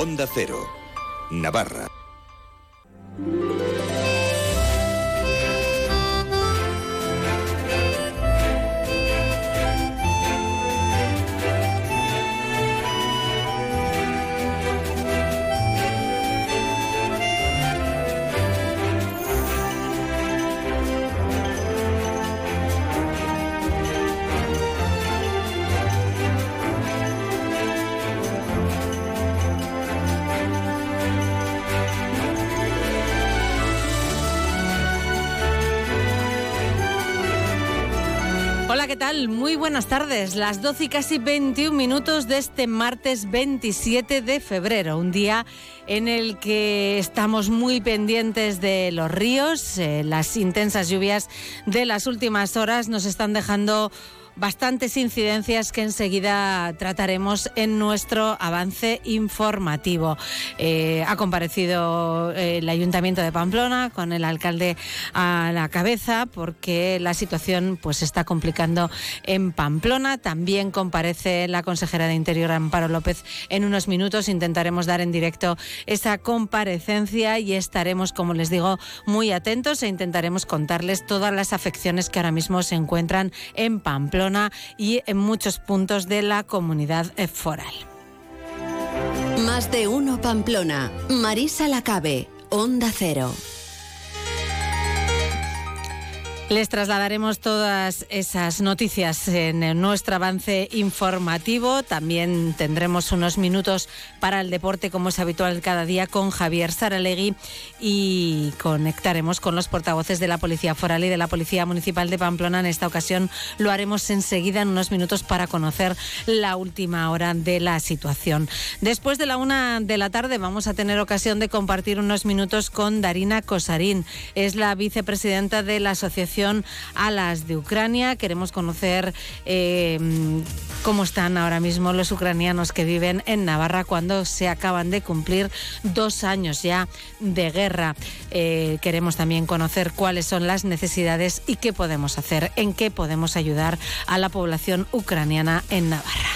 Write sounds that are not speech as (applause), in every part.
Onda Cero, Navarra. Muy buenas tardes. Las 12 y casi 21 minutos de este martes 27 de febrero, un día en el que estamos muy pendientes de los ríos. Eh, las intensas lluvias de las últimas horas nos están dejando bastantes incidencias que enseguida trataremos en nuestro avance informativo. Eh, ha comparecido eh, el Ayuntamiento de Pamplona con el alcalde a la cabeza porque la situación pues está complicando en Pamplona. También comparece la consejera de Interior Amparo López en unos minutos. Intentaremos dar en directo esa comparecencia y estaremos, como les digo, muy atentos e intentaremos contarles todas las afecciones que ahora mismo se encuentran en Pamplona y en muchos puntos de la comunidad eh, foral. Más de uno Pamplona. Marisa Lacabe, Onda Cero. Les trasladaremos todas esas noticias en nuestro avance informativo. También tendremos unos minutos para el deporte, como es habitual cada día, con Javier Saralegui y conectaremos con los portavoces de la Policía Foral y de la Policía Municipal de Pamplona. En esta ocasión lo haremos enseguida, en unos minutos, para conocer la última hora de la situación. Después de la una de la tarde vamos a tener ocasión de compartir unos minutos con Darina Kosarín. Es la vicepresidenta de la Asociación Alas de Ucrania. Queremos conocer eh, cómo están ahora mismo los ucranianos que viven en Navarra cuando se acaban de cumplir dos años ya de guerra. Eh, queremos también conocer cuáles son las necesidades y qué podemos hacer, en qué podemos ayudar a la población ucraniana en Navarra.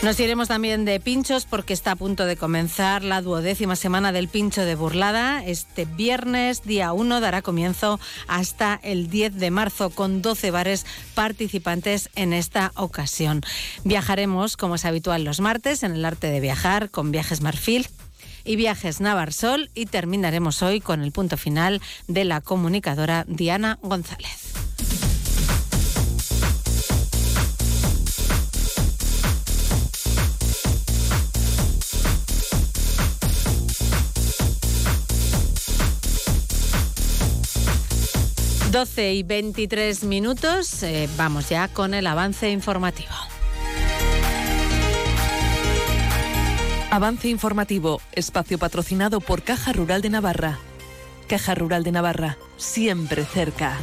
Nos iremos también de pinchos porque está a punto de comenzar la duodécima semana del pincho de burlada. Este viernes, día 1, dará comienzo hasta el 10 de marzo con 12 bares participantes en esta ocasión. Viajaremos, como es habitual los martes, en el arte de viajar con Viajes Marfil y Viajes Navarsol y terminaremos hoy con el punto final de la comunicadora Diana González. 12 y 23 minutos, eh, vamos ya con el avance informativo. Avance informativo, espacio patrocinado por Caja Rural de Navarra. Caja Rural de Navarra, siempre cerca.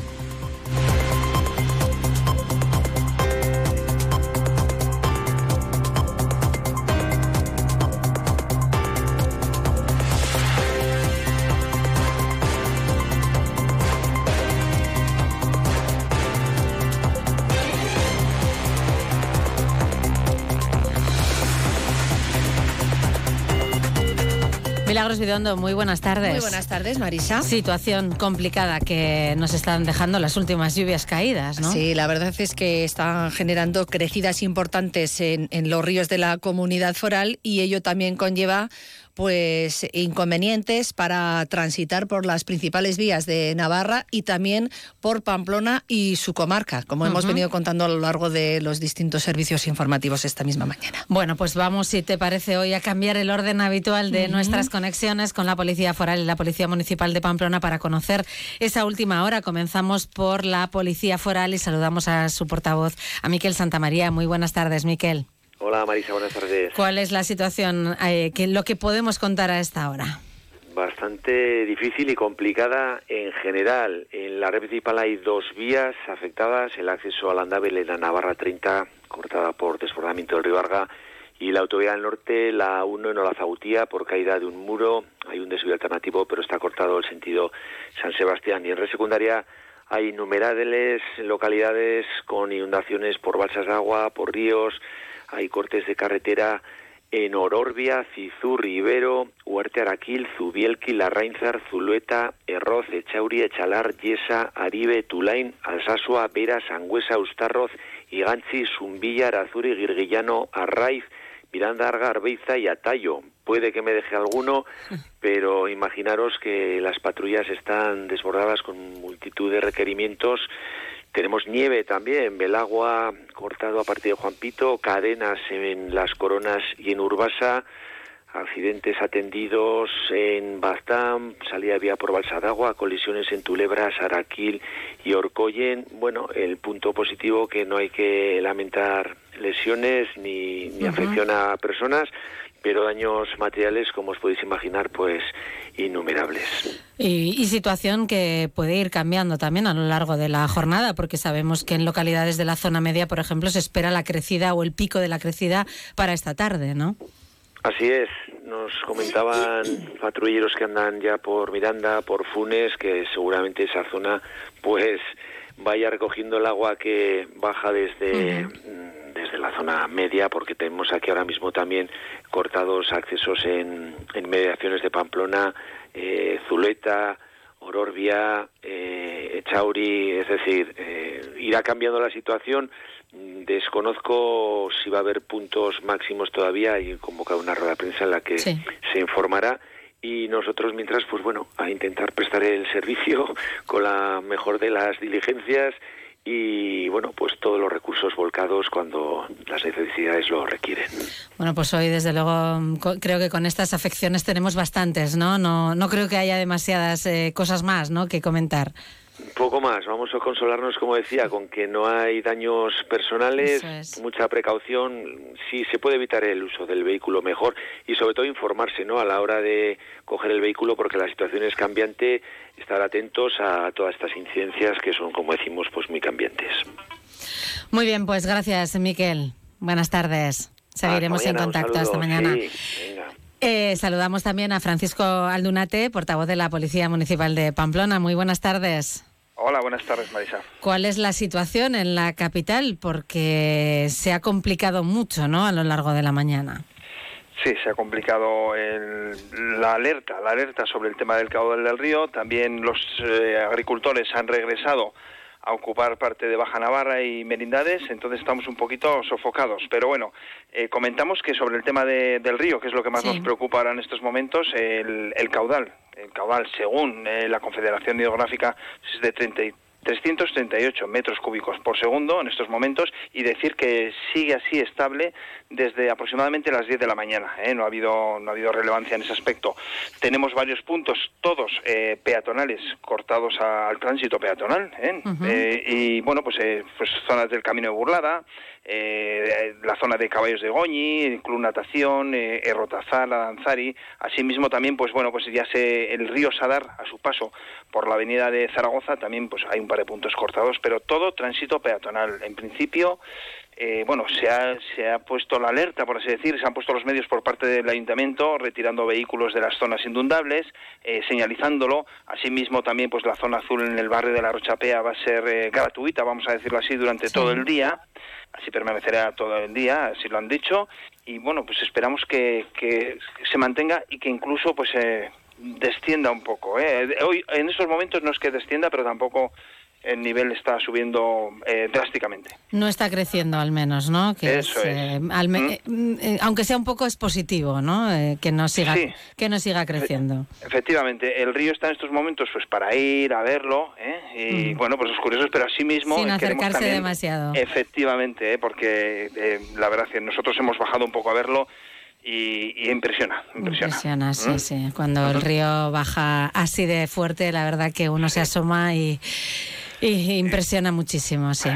Milagros Vidondo, muy buenas tardes. Muy buenas tardes, Marisa. Situación complicada que nos están dejando las últimas lluvias caídas, ¿no? Sí, la verdad es que están generando crecidas importantes en, en los ríos de la comunidad foral y ello también conlleva pues inconvenientes para transitar por las principales vías de Navarra y también por Pamplona y su comarca, como hemos venido contando a lo largo de los distintos servicios informativos esta misma mañana. Bueno, pues vamos, si te parece, hoy a cambiar el orden habitual de nuestras conexiones con la Policía Foral y la Policía Municipal de Pamplona para conocer esa última hora. Comenzamos por la Policía Foral y saludamos a su portavoz, a Miquel Santamaría. Muy buenas tardes, Miquel. Hola Marisa, buenas tardes. ¿Cuál es la situación, eh, que, lo que podemos contar a esta hora? Bastante difícil y complicada en general. En la red principal hay dos vías afectadas, el acceso al andave en la Navarra 30, cortada por desbordamiento del río Arga, y la autovía del norte, la 1 en Olazagutía, por caída de un muro. Hay un desvío alternativo, pero está cortado el sentido San Sebastián. Y en red secundaria hay innumerables localidades con inundaciones por balsas de agua, por ríos, hay cortes de carretera en Ororbia, Cizur, Rivero, Huerte Araquil, Zubielki, Larrainzar, Zulueta, Erroz, Echauri, Echalar, Yesa, Aribe, Tulain, Alsasua, Vera, Sangüesa, Ustarroz, Igantzi, Zumbilla, Arazuri, Girguillano, Arraiz, Miranda, Arga, Arbeiza y Atayo. Puede que me deje alguno, (laughs) pero imaginaros que las patrullas están desbordadas con multitud de requerimientos tenemos nieve también, Belagua cortado a partir de Juan Pito, cadenas en Las Coronas y en Urbasa, accidentes atendidos en Baztán, salida vía por Balsadagua, colisiones en Tulebra, Saraquil y Orcoyen. Bueno, el punto positivo que no hay que lamentar lesiones ni, ni afección a personas, pero daños materiales, como os podéis imaginar, pues innumerables. Y, situación que puede ir cambiando también a lo largo de la jornada, porque sabemos que en localidades de la zona media, por ejemplo, se espera la crecida o el pico de la crecida para esta tarde, ¿no? Así es, nos comentaban patrulleros que andan ya por Miranda, por Funes, que seguramente esa zona pues vaya recogiendo el agua que baja desde desde la zona media, porque tenemos aquí ahora mismo también cortados accesos en, en mediaciones de Pamplona, eh, Zuleta, Ororbia, eh, Echauri, es decir, eh, irá cambiando la situación. Desconozco si va a haber puntos máximos todavía. Y convocar una rueda de prensa en la que se informará. Y nosotros mientras pues bueno a intentar prestar el servicio (laughs) con la mejor de las diligencias y bueno, pues todos los recursos volcados cuando las necesidades lo requieren. Bueno, pues hoy desde luego creo que con estas afecciones tenemos bastantes, ¿no? No, no creo que haya demasiadas eh, cosas más, ¿no? Que comentar. Poco más, vamos a consolarnos, como decía, con que no hay daños personales, mucha precaución, si se puede evitar el uso del vehículo mejor y sobre todo informarse, ¿no? A la hora de coger el vehículo, porque la situación es cambiante, estar atentos a todas estas incidencias que son, como decimos, pues muy cambiantes. Muy bien, pues gracias, Miquel. Buenas tardes. Seguiremos en contacto hasta mañana. Eh, saludamos también a Francisco Aldunate, portavoz de la Policía Municipal de Pamplona. Muy buenas tardes. Hola, buenas tardes, Marisa. ¿Cuál es la situación en la capital? Porque se ha complicado mucho, ¿no? A lo largo de la mañana. Sí, se ha complicado la alerta, la alerta sobre el tema del caudal del río. También los eh, agricultores han regresado a ocupar parte de Baja Navarra y Merindades, entonces estamos un poquito sofocados. Pero bueno, eh, comentamos que sobre el tema del río, que es lo que más nos preocupa ahora en estos momentos, el, caudal. El caudal, según eh, la Confederación Hidrográfica, es de 33 338 metros cúbicos por segundo en estos momentos y decir que sigue así estable desde aproximadamente las 10 de la mañana. ¿eh? No, ha habido, no ha habido relevancia en ese aspecto. Tenemos varios puntos, todos eh, peatonales, cortados al tránsito peatonal. ¿eh? eh y bueno, pues, pues zonas del Camino de Burlada, la zona de Caballos de Goñi, Club Natación, eh, Errotazal, Adanzari. Asimismo también, pues bueno, pues ya se el río Sadar a su paso por la avenida de Zaragoza también pues hay un par de puntos cortados, pero todo tránsito peatonal. En principio, eh, bueno, se ha, se ha puesto la alerta, por así decir, se han puesto los medios por parte del ayuntamiento retirando vehículos de las zonas inundables, eh, señalizándolo. Asimismo, también pues la zona azul en el barrio de la Rochapea va a ser eh, gratuita, vamos a decirlo así, durante todo el día. Así permanecerá todo el día, así lo han dicho. Y bueno, pues esperamos que, que se mantenga y que incluso pues descienda un poco. Hoy, en estos momentos no es que descienda, pero tampoco el nivel está subiendo eh, drásticamente. No está creciendo al menos, ¿no? Que Eso es. Eh, ¿Mm? Eh, mm, aunque sea un poco es positivo, ¿no? que no siga que no siga creciendo. Efectivamente, el río está en estos momentos pues para ir a verlo y mm. bueno, pues los curiosos, pero así mismo sin acercarse demasiado. Efectivamente, porque la verdad que nosotros hemos bajado un poco a verlo y, impresiona, impresiona. sí, sí. Cuando el río baja así de fuerte, la verdad que uno se asoma y, y impresiona muchísimo, sí.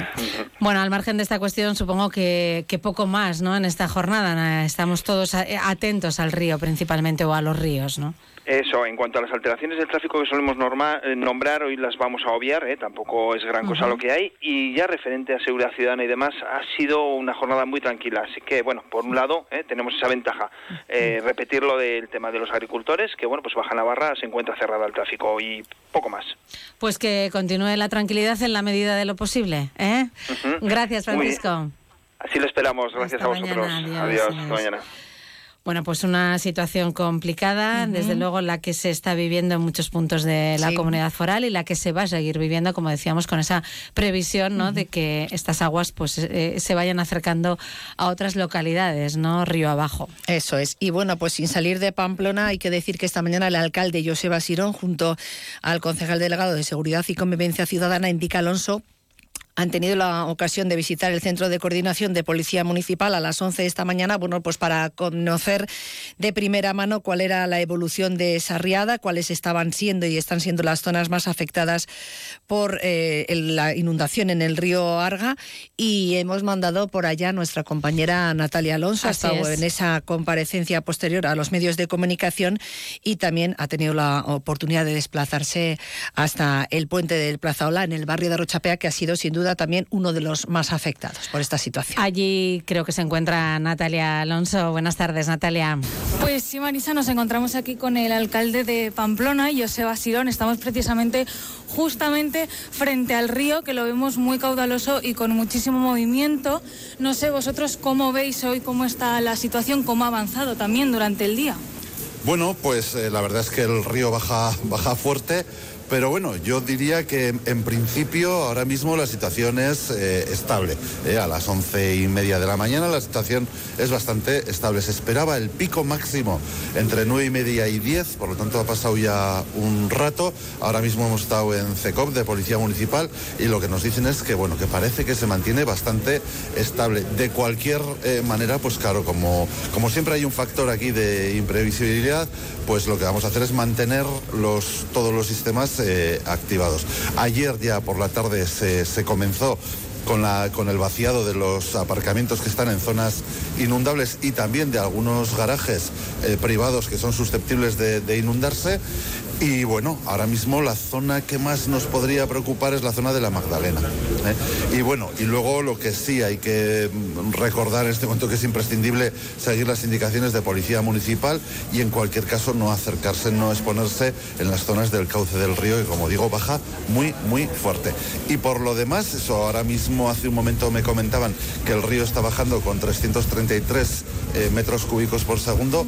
Bueno, al margen de esta cuestión, supongo que, poco más, ¿no? En esta jornada estamos todos atentos al río principalmente o a los ríos, ¿no? Eso, en cuanto a las alteraciones del tráfico que solemos eh, nombrar, hoy las vamos a obviar, ¿eh? tampoco es gran cosa lo que hay, y ya referente a seguridad ciudadana y demás, ha sido una jornada muy tranquila. Así que, bueno, por un lado, ¿eh? tenemos esa ventaja. Eh, repetir lo del tema de los agricultores, que, bueno, pues Baja Navarra se encuentra cerrada al tráfico y poco más. Pues que continúe la tranquilidad en la medida de lo posible. ¿eh? Gracias, Francisco. Así lo esperamos. Gracias Hasta a vosotros. mañana, adiós, adiós. Hasta adiós. mañana. Bueno, pues una situación complicada, desde luego la que se está viviendo en muchos puntos de la Sí. comunidad foral y la que se va a seguir viviendo, como decíamos, con esa previsión ¿no? de que estas aguas pues eh, se vayan acercando a otras localidades, ¿no? Río abajo. Eso es. Y bueno, pues sin salir de Pamplona, hay que decir que esta mañana el alcalde Joseba Sirón, junto al concejal delegado de Seguridad y Convivencia Ciudadana, indica Alonso, han tenido la ocasión de visitar el Centro de Coordinación de Policía Municipal a las 11 de esta mañana, bueno, pues para conocer de primera mano cuál era la evolución de esa riada, cuáles estaban siendo y están siendo las zonas más afectadas por eh, la inundación en el río Arga. Y hemos mandado por allá a nuestra compañera Natalia Alonso, ha Así estado es. en esa comparecencia posterior a los medios de comunicación y también ha tenido la oportunidad de desplazarse hasta el puente del Plazaola en el barrio de Rochapea, que ha sido sin duda también uno de los más afectados por esta situación. Allí creo que se encuentra Natalia Alonso. Buenas tardes, Natalia. Pues sí, Marisa, nos encontramos aquí con el alcalde de Pamplona, Joseba Sirón. Estamos precisamente justamente frente al río, que lo vemos muy caudaloso y con muchísimo movimiento. No sé vosotros cómo veis hoy, cómo está la situación, cómo ha avanzado también durante el día. Bueno, pues eh, la verdad es que el río baja, baja fuerte, pero bueno, yo diría que en principio ahora mismo la situación es eh, estable. Eh, a las once y media de la mañana la situación es bastante estable. Se esperaba el pico máximo entre nueve y media y diez, por lo tanto ha pasado ya un rato. Ahora mismo hemos estado en CECOP de Policía Municipal y lo que nos dicen es que bueno, que parece que se mantiene bastante estable. De cualquier eh, manera, pues claro, como, como siempre hay un factor aquí de imprevisibilidad, pues lo que vamos a hacer es mantener los, todos los sistemas eh, activados. Ayer ya por la tarde se, comenzó con, la, con el vaciado de los aparcamientos que están en zonas inundables y también de algunos garajes eh, privados que son susceptibles de inundarse. Y bueno, ahora mismo la zona que más nos podría preocupar es la zona de la Magdalena. ¿eh? Y bueno, y luego lo que sí hay que recordar en este momento que es imprescindible seguir las indicaciones de policía municipal y en cualquier caso no acercarse, no exponerse en las zonas del cauce del río que como digo baja muy, muy fuerte. Y por lo demás, eso ahora mismo hace un momento me comentaban que el río está bajando con 333 eh, metros cúbicos por segundo.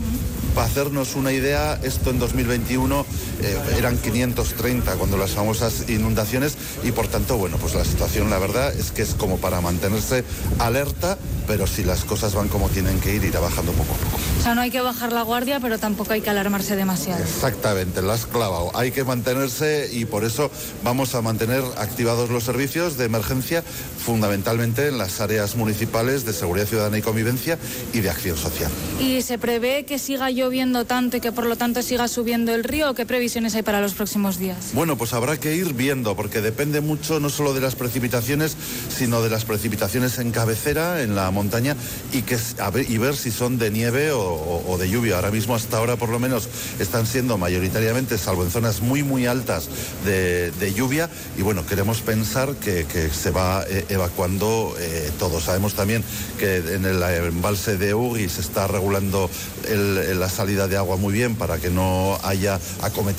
Para hacernos una idea, esto en 2021 eh, eran 530 cuando las famosas inundaciones y por tanto, bueno, pues la situación la verdad es que es como para mantenerse alerta, pero si las cosas van como tienen que ir, irá bajando poco a poco. O sea, no hay que bajar la guardia, pero tampoco hay que alarmarse demasiado. Exactamente, lo has clavado. Hay que mantenerse y por eso vamos a mantener activados los servicios de emergencia, fundamentalmente en las áreas municipales de seguridad ciudadana y convivencia y de acción social. ¿Y se prevé que siga lloviendo tanto y que por lo tanto siga subiendo el río? ¿O ¿Qué previsiones hay para los próximos días? Bueno, pues habrá que ir viendo, porque depende mucho no solo de las precipitaciones, sino de las precipitaciones en cabecera, en la montaña, y, que, y ver si son de nieve o, de lluvia. Ahora mismo, hasta ahora por lo menos, están siendo mayoritariamente, salvo en zonas muy, muy altas de, lluvia, y bueno, queremos pensar que, se va eh, evacuando eh, todo. Sabemos también que en el embalse de Uri se está regulando la salida de agua muy bien para que no haya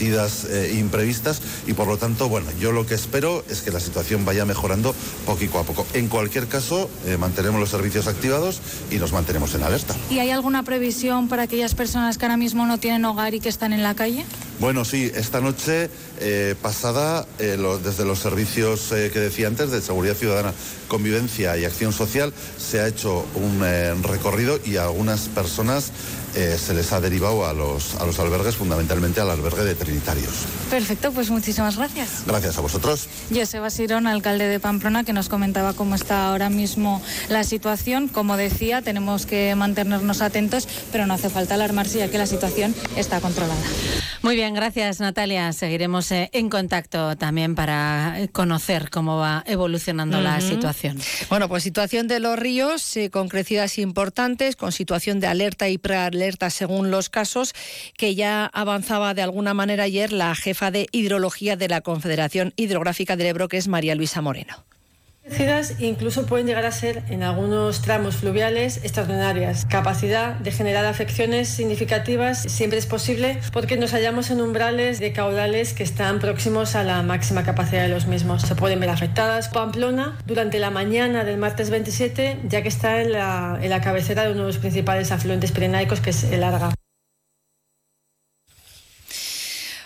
eh, imprevistas y por lo tanto, bueno, yo lo que espero es que la situación vaya mejorando poquito a poco. En cualquier caso, eh, mantenemos los servicios activados y nos mantenemos en alerta. ¿Y hay alguna previsión para aquellas personas que ahora mismo no tienen hogar y que están en la calle? Bueno, sí, esta noche eh, pasada, eh, lo- desde los servicios eh, que decía antes, de Seguridad Ciudadana, Convivencia y Acción Social, se ha hecho un eh, recorrido y a algunas personas eh, se les ha derivado a los, a los albergues, fundamentalmente al albergue de Trinitarios. Perfecto, pues muchísimas gracias. Gracias a vosotros. Joseba Sirón, alcalde de Pamplona, que nos comentaba cómo está ahora mismo la situación. Como decía, tenemos que mantenernos atentos, pero no hace falta alarmarse ya que la situación está controlada. Muy bien, gracias Natalia. Seguiremos eh, en contacto también para conocer cómo va evolucionando la situación. Bueno, pues situación de los ríos eh, con crecidas importantes, con situación de alerta y prealerta según los casos, que ya avanzaba de alguna manera ayer la jefa de hidrología de la Confederación Hidrográfica del Ebro, que es María Luisa Moreno. Incluso pueden llegar a ser en algunos tramos fluviales extraordinarias. Capacidad de generar afecciones significativas siempre es posible porque nos hallamos en umbrales de caudales que están próximos a la máxima capacidad de los mismos. Se pueden ver afectadas Pamplona durante la mañana del martes 27 ya que está en la, en la cabecera de uno de los principales afluentes pirenaicos que es el Arga.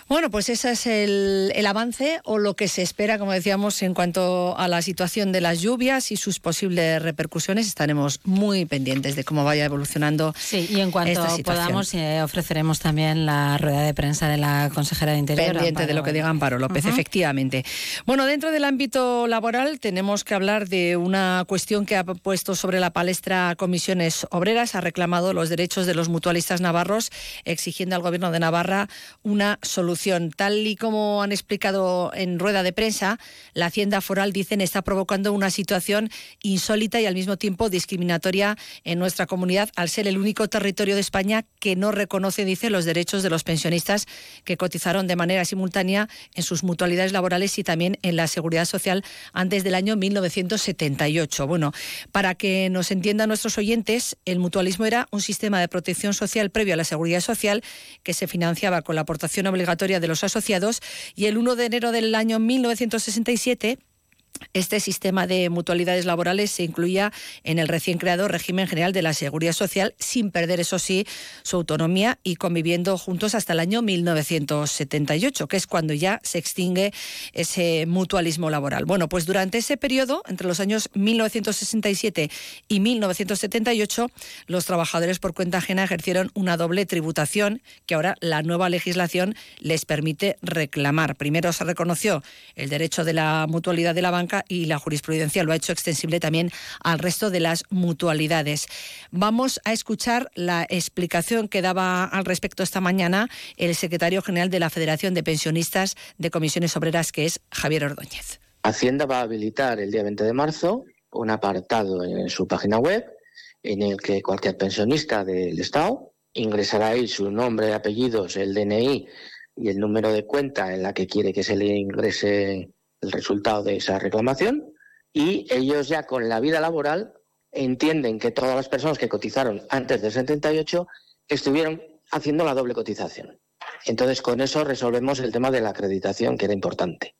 Bueno, pues ese es el, avance o lo que se espera, como decíamos, en cuanto a la situación de las lluvias y sus posibles repercusiones. Estaremos muy pendientes de cómo vaya evolucionando. Sí, y en cuanto podamos, eh, ofreceremos también la rueda de prensa de la consejera de Interior. Pendiente de lo que diga Amparo López, efectivamente. Bueno, dentro del ámbito laboral tenemos que hablar de una cuestión que ha puesto sobre la palestra Comisiones Obreras. Ha reclamado los derechos de los mutualistas navarros, exigiendo al Gobierno de Navarra una solución Tal y como han explicado en rueda de prensa, la Hacienda Foral, dicen, está provocando una situación insólita y al mismo tiempo discriminatoria en nuestra comunidad al ser el único territorio de España que no reconoce, dice, los derechos de los pensionistas que cotizaron de manera simultánea en sus mutualidades laborales y también en la seguridad social antes del año 1978. Bueno, para que nos entiendan nuestros oyentes, el mutualismo era un sistema de protección social previo a la seguridad social que se financiaba con la aportación obligatoria de los asociados y el 1 de enero del año 1967 este sistema de mutualidades laborales se incluía en el recién creado régimen general de la seguridad social, sin perder, eso sí, su autonomía y conviviendo juntos hasta el año 1978, que es cuando ya se extingue ese mutualismo laboral. Bueno, pues durante ese periodo, entre los años 1967 y 1978, los trabajadores por cuenta ajena ejercieron una doble tributación que ahora la nueva legislación les permite reclamar. Primero se reconoció el derecho de la mutualidad de la banca y la jurisprudencia lo ha hecho extensible también al resto de las mutualidades. Vamos a escuchar la explicación que daba al respecto esta mañana el secretario general de la Federación de Pensionistas de Comisiones Obreras, que es Javier Ordóñez. Hacienda va a habilitar el día 20 de marzo un apartado en su página web en el que cualquier pensionista del Estado ingresará ahí su nombre, apellidos, el DNI y el número de cuenta en la que quiere que se le ingrese el resultado de esa reclamación y ellos ya con la vida laboral entienden que todas las personas que cotizaron antes del 78 estuvieron haciendo la doble cotización. Entonces, con eso resolvemos el tema de la acreditación, que era importante.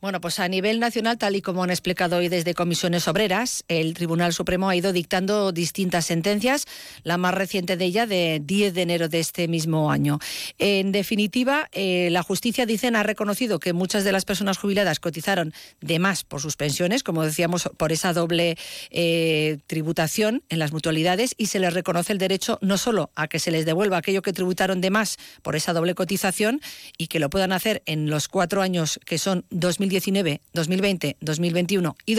Bueno, pues a nivel nacional, tal y como han explicado hoy desde comisiones obreras, el Tribunal Supremo ha ido dictando distintas sentencias, la más reciente de ella de 10 de enero de este mismo año. En definitiva, eh, la justicia, dicen, ha reconocido que muchas de las personas jubiladas cotizaron de más por sus pensiones, como decíamos, por esa doble eh, tributación en las mutualidades, y se les reconoce el derecho no solo a que se les devuelva aquello que tributaron de más por esa doble cotización y que lo puedan hacer en los cuatro años que son 2000 2019, 2020, 2021 y,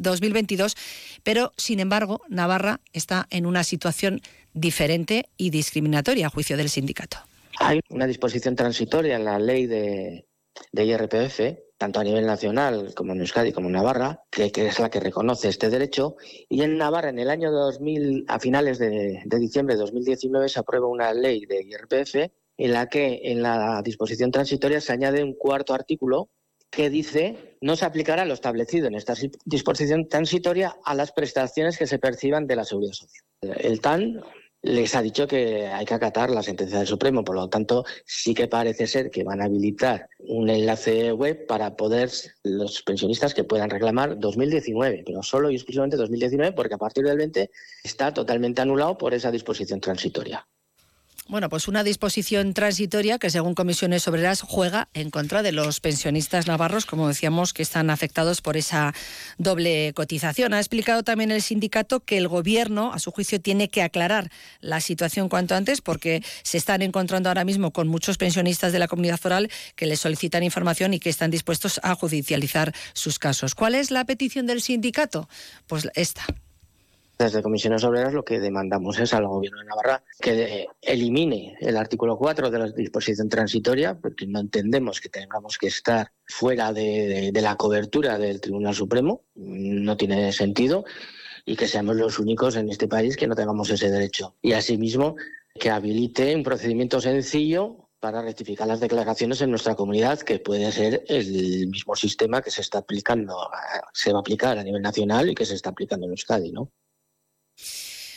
2022, pero sin embargo Navarra está en una situación diferente y discriminatoria a juicio del sindicato. Hay una disposición transitoria en la ley de, IRPF, tanto a nivel nacional como en Euskadi como en Navarra, que, es la que reconoce este derecho. Y en Navarra, en el año 2000, a finales de, de diciembre de 2019, se aprueba una ley de IRPF en la que en la disposición transitoria se añade un cuarto artículo que dice no se aplicará lo establecido en esta disposición transitoria a las prestaciones que se perciban de la seguridad social. El TAN les ha dicho que hay que acatar la sentencia del Supremo, por lo tanto sí que parece ser que van a habilitar un enlace web para poder los pensionistas que puedan reclamar 2019, pero solo y exclusivamente 2019 porque a partir del 20 está totalmente anulado por esa disposición transitoria. Bueno, pues una disposición transitoria que, según comisiones obreras, juega en contra de los pensionistas navarros, como decíamos, que están afectados por esa doble cotización. Ha explicado también el sindicato que el Gobierno, a su juicio, tiene que aclarar la situación cuanto antes, porque se están encontrando ahora mismo con muchos pensionistas de la comunidad foral que les solicitan información y que están dispuestos a judicializar sus casos. ¿Cuál es la petición del sindicato? Pues esta. Desde Comisiones Obreras lo que demandamos es al Gobierno de Navarra que elimine el artículo 4 de la disposición transitoria, porque no entendemos que tengamos que estar fuera de, la cobertura del Tribunal Supremo, no tiene sentido, y que seamos los únicos en este país que no tengamos ese derecho. Y asimismo, que habilite un procedimiento sencillo para rectificar las declaraciones en nuestra comunidad, que puede ser el mismo sistema que se está aplicando, se va a aplicar a nivel nacional y que se está aplicando en Euskadi, ¿no?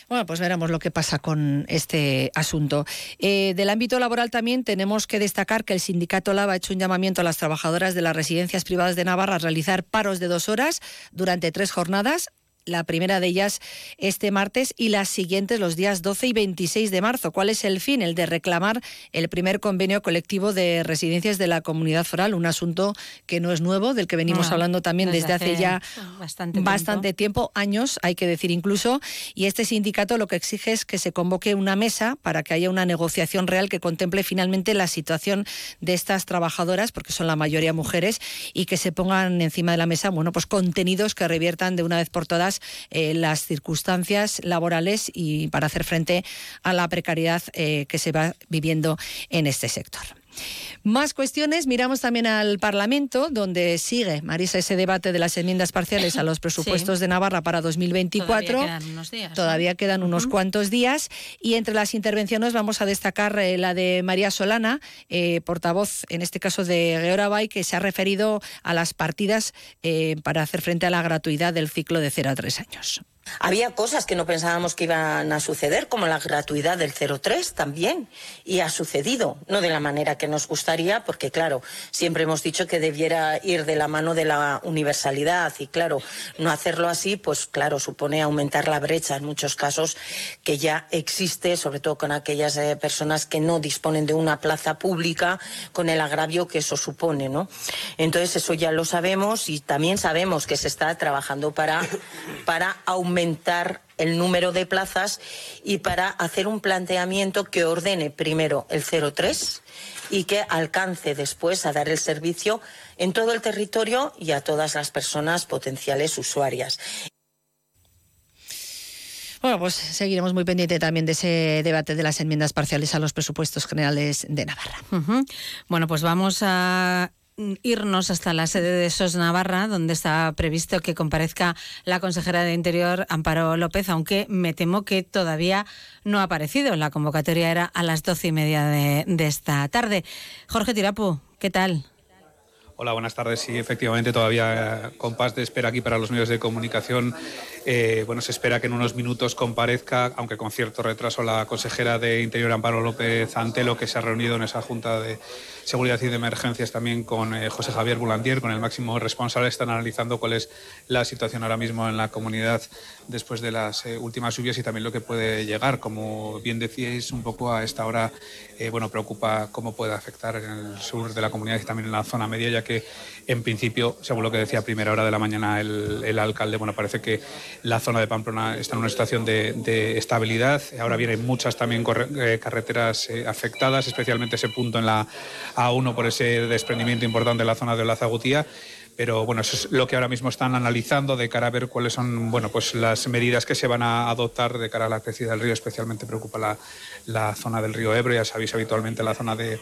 Bueno, pues veremos lo que pasa con este asunto. Eh, del ámbito laboral también tenemos que destacar que el sindicato LAVA ha hecho un llamamiento a las trabajadoras de las residencias privadas de Navarra a realizar paros de dos horas durante tres jornadas la primera de ellas este martes y las siguientes los días 12 y 26 de marzo. ¿Cuál es el fin? El de reclamar el primer convenio colectivo de residencias de la comunidad foral, un asunto que no es nuevo, del que venimos hablando también desde, hace, ya bastante, tiempo. años, hay que decir incluso, y este sindicato lo que exige es que se convoque una mesa para que haya una negociación real que contemple finalmente la situación de estas trabajadoras, porque son la mayoría mujeres, y que se pongan encima de la mesa, bueno, pues contenidos que reviertan de una vez por todas eh, las circunstancias laborales y para hacer frente a la precariedad eh, que se va viviendo en este sector. Más cuestiones. Miramos también al Parlamento, donde sigue, Marisa, ese debate de las enmiendas parciales a los (laughs) presupuestos de Navarra para 2024. Todavía quedan unos días. Todavía quedan unos cuantos días. Y entre las intervenciones vamos a destacar eh, la de María Solana, eh, portavoz, en este caso de Georabay, que se ha referido a las partidas eh, para hacer frente a la gratuidad del ciclo de 0 a 3 años. Había cosas que no pensábamos que iban a suceder, como la gratuidad del 03 también, y ha sucedido, no de la manera que nos gustaría, porque claro, siempre hemos dicho que debiera ir de la mano de la universalidad, y claro, no hacerlo así, pues claro, supone aumentar la brecha en muchos casos que ya existe, sobre todo con aquellas eh, personas que no disponen de una plaza pública, con el agravio que eso supone, ¿no? Entonces, eso ya lo sabemos y también sabemos que se está trabajando para, para aumentar aumentar el número de plazas y para hacer un planteamiento que ordene primero el 03 y que alcance después a dar el servicio en todo el territorio y a todas las personas potenciales usuarias. Bueno, pues seguiremos muy pendiente también de ese debate de las enmiendas parciales a los presupuestos generales de Navarra. Bueno, pues vamos a irnos hasta la sede de SOS Navarra, donde está previsto que comparezca la consejera de Interior, Amparo López, aunque me temo que todavía no ha aparecido. La convocatoria era a las doce y media de, de esta tarde. Jorge Tirapu, ¿qué tal? Hola, buenas tardes. Sí, efectivamente, todavía compás de espera aquí para los medios de comunicación. Eh, bueno, se espera que en unos minutos comparezca, aunque con cierto retraso, la consejera de Interior, Amparo López Antelo, que se ha reunido en esa Junta de Seguridad y de Emergencias también con eh, José Javier Bulandier, con el máximo responsable. Están analizando cuál es la situación ahora mismo en la comunidad después de las eh, últimas lluvias y también lo que puede llegar. Como bien decíais, un poco a esta hora, bueno, preocupa cómo puede afectar en el sur de la comunidad y también en la zona media, ya que en principio, según lo que decía a primera hora de la mañana el, el alcalde, bueno, parece que la zona de Pamplona está en una situación de, estabilidad. Ahora vienen muchas también eh, carreteras eh, afectadas, especialmente ese punto en la A1 por ese desprendimiento importante en la zona de la Zagutía pero bueno, eso es lo que ahora mismo están analizando de cara a ver cuáles son bueno, pues las medidas que se van a adoptar de cara a la crecida del río. Especialmente preocupa la, la zona del río Ebro, ya sabéis habitualmente la zona de,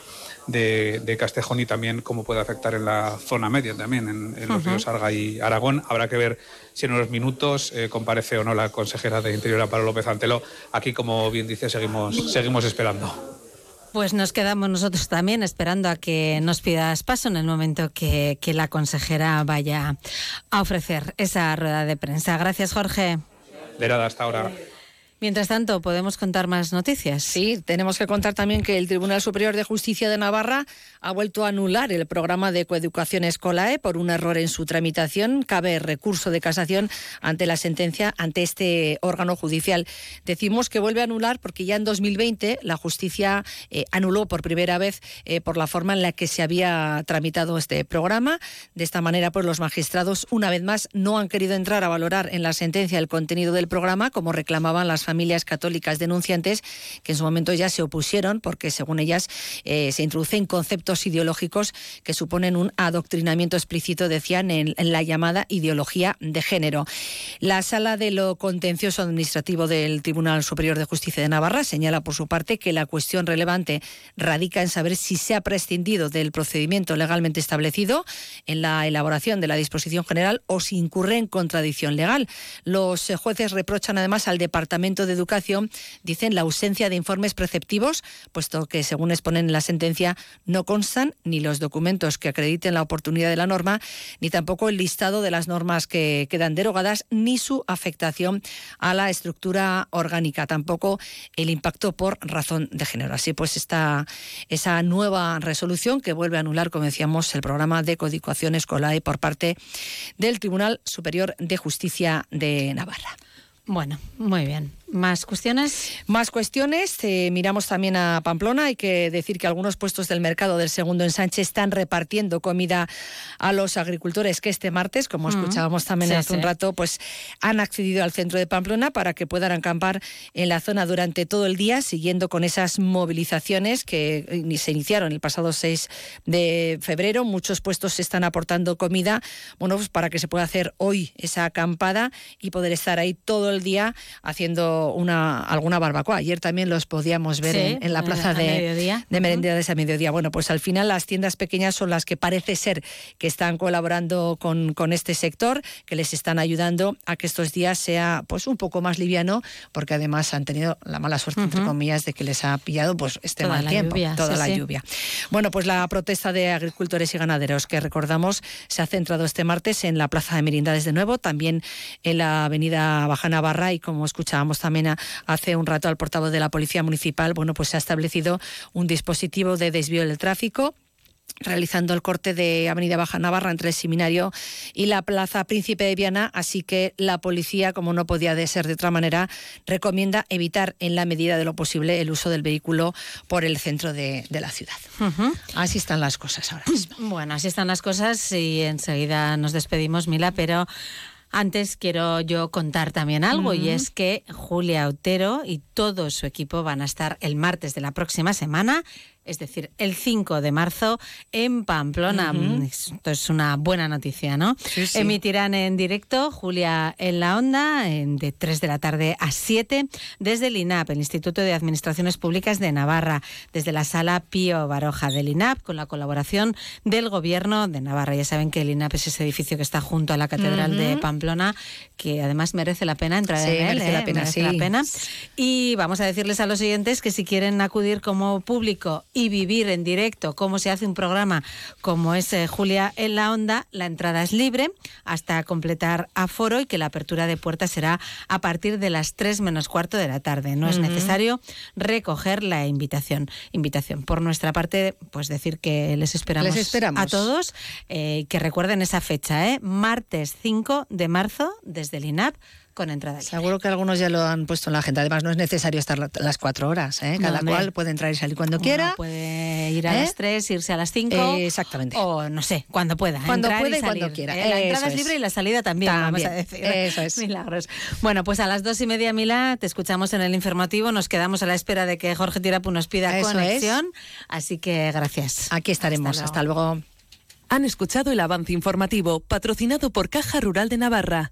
de, Castejón y también cómo puede afectar en la zona media también, en, los ríos Arga y Aragón. Habrá que ver si en unos minutos eh, comparece o no la consejera de Interior, Amparo López Antelo. Aquí, como bien dice, seguimos, seguimos esperando. Pues nos quedamos nosotros también esperando a que nos pidas paso en el momento que, que la consejera vaya a ofrecer esa rueda de prensa. Gracias, Jorge. De nada, hasta ahora. Mientras tanto, ¿podemos contar más noticias? Sí, tenemos que contar también que el Tribunal Superior de Justicia de Navarra ha vuelto a anular el programa de coeducación escolae por un error en su tramitación. Cabe recurso de casación ante la sentencia, ante este órgano judicial. Decimos que vuelve a anular porque ya en 2020 la justicia eh, anuló por primera vez eh, por la forma en la que se había tramitado este programa. De esta manera, pues los magistrados, una vez más, no han querido entrar a valorar en la sentencia el contenido del programa, como reclamaban las familias católicas denunciantes que en su momento ya se opusieron porque, según ellas, eh, se introducen conceptos ideológicos que suponen un adoctrinamiento explícito, decían, en, la llamada ideología de género. La sala de lo contencioso administrativo del Tribunal Superior de Justicia de Navarra señala, por su parte, que la cuestión relevante radica en saber si se ha prescindido del procedimiento legalmente establecido en la elaboración de la disposición general o si incurre en contradicción legal. Los jueces reprochan además al Departamento de Educación dicen la ausencia de informes preceptivos, puesto que, según exponen en la sentencia, no ni los documentos que acrediten la oportunidad de la norma, ni tampoco el listado de las normas que quedan derogadas, ni su afectación a la estructura orgánica, tampoco el impacto por razón de género. Así pues, está esa nueva resolución que vuelve a anular, como decíamos, el programa de codificación escolar por parte del Tribunal Superior de Justicia de Navarra. Bueno, muy bien. ¿Más cuestiones? Más cuestiones. Eh, miramos también a Pamplona. Hay que decir que algunos puestos del mercado del segundo ensanche están repartiendo comida a los agricultores que este martes, como escuchábamos también hace un rato, pues han accedido al centro de Pamplona para que puedan acampar en la zona durante todo el día, siguiendo con esas movilizaciones que se iniciaron el pasado 6 de febrero. Muchos puestos se están aportando comida, bueno, pues para que se pueda hacer hoy esa acampada y poder estar ahí todo el día haciendo una, alguna barbacoa. Ayer también los podíamos ver en, la plaza de, de merendades a mediodía. Bueno, pues al final las tiendas pequeñas son las que parece ser que están colaborando con, con este sector, que les están ayudando a que estos días sea pues un poco más liviano, porque además han tenido la mala suerte, entre comillas, de que les ha pillado pues este mal tiempo, toda la lluvia. Bueno, pues la protesta de agricultores y ganaderos que recordamos se ha centrado este martes en la plaza de merindades de nuevo, también en la avenida Baja Navarra y como escuchábamos también hace un rato al portavoz de la Policía Municipal, bueno, pues se ha establecido un dispositivo de desvío del tráfico realizando el corte de Avenida Baja Navarra entre el Seminario y la Plaza Príncipe de Viana, así que la policía, como no podía de ser de otra manera, recomienda evitar en la medida de lo posible el uso del vehículo por el centro de, la ciudad. Así están las cosas ahora mismo. Bueno, así están las cosas y enseguida nos despedimos, Mila, pero antes quiero yo contar también algo y es que Julia Otero y todo su equipo van a estar el martes de la próxima semana es decir, el 5 de marzo en Pamplona. Esto es una buena noticia, ¿no? Emitirán en directo Julia en la Onda de 3 de la tarde a 7 desde el INAP, el Instituto de Administraciones Públicas de Navarra, desde la sala Pío Baroja del INAP, con la colaboración del Gobierno de Navarra. Ya saben que el INAP es ese edificio que está junto a la Catedral de Pamplona, que además merece la pena entrar en él. Merece la ¿eh? pena, merece la pena. Y vamos a decirles a los oyentes que si quieren acudir como público y vivir en directo cómo se hace un programa como es eh, Julia en la Onda, la entrada es libre hasta completar aforo y que la apertura de puertas será a partir de las 3 menos cuarto de la tarde. No es necesario recoger la invitación. Invitación. Por nuestra parte, pues decir que les esperamos, a todos, eh, que recuerden esa fecha, ¿eh? martes 5 de marzo desde el INAP con entrada Seguro que algunos ya lo han puesto en la agenda. Además, no es necesario estar las cuatro horas. ¿eh? Cada cual puede entrar y salir cuando quiera. puede ir a las ¿Eh? tres, irse a las cinco. exactamente. O no sé, cuando pueda. Cuando pueda y, cuando quiera. ¿eh? La entrada es libre y la salida también, vamos a decir. Eso es. Milagros. Bueno, pues a las dos y media, Mila, te escuchamos en el informativo. Nos quedamos a la espera de que Jorge Tirapu nos pida conexión. Así que gracias. Aquí estaremos. Hasta luego. Han escuchado el avance informativo patrocinado por Caja Rural de Navarra.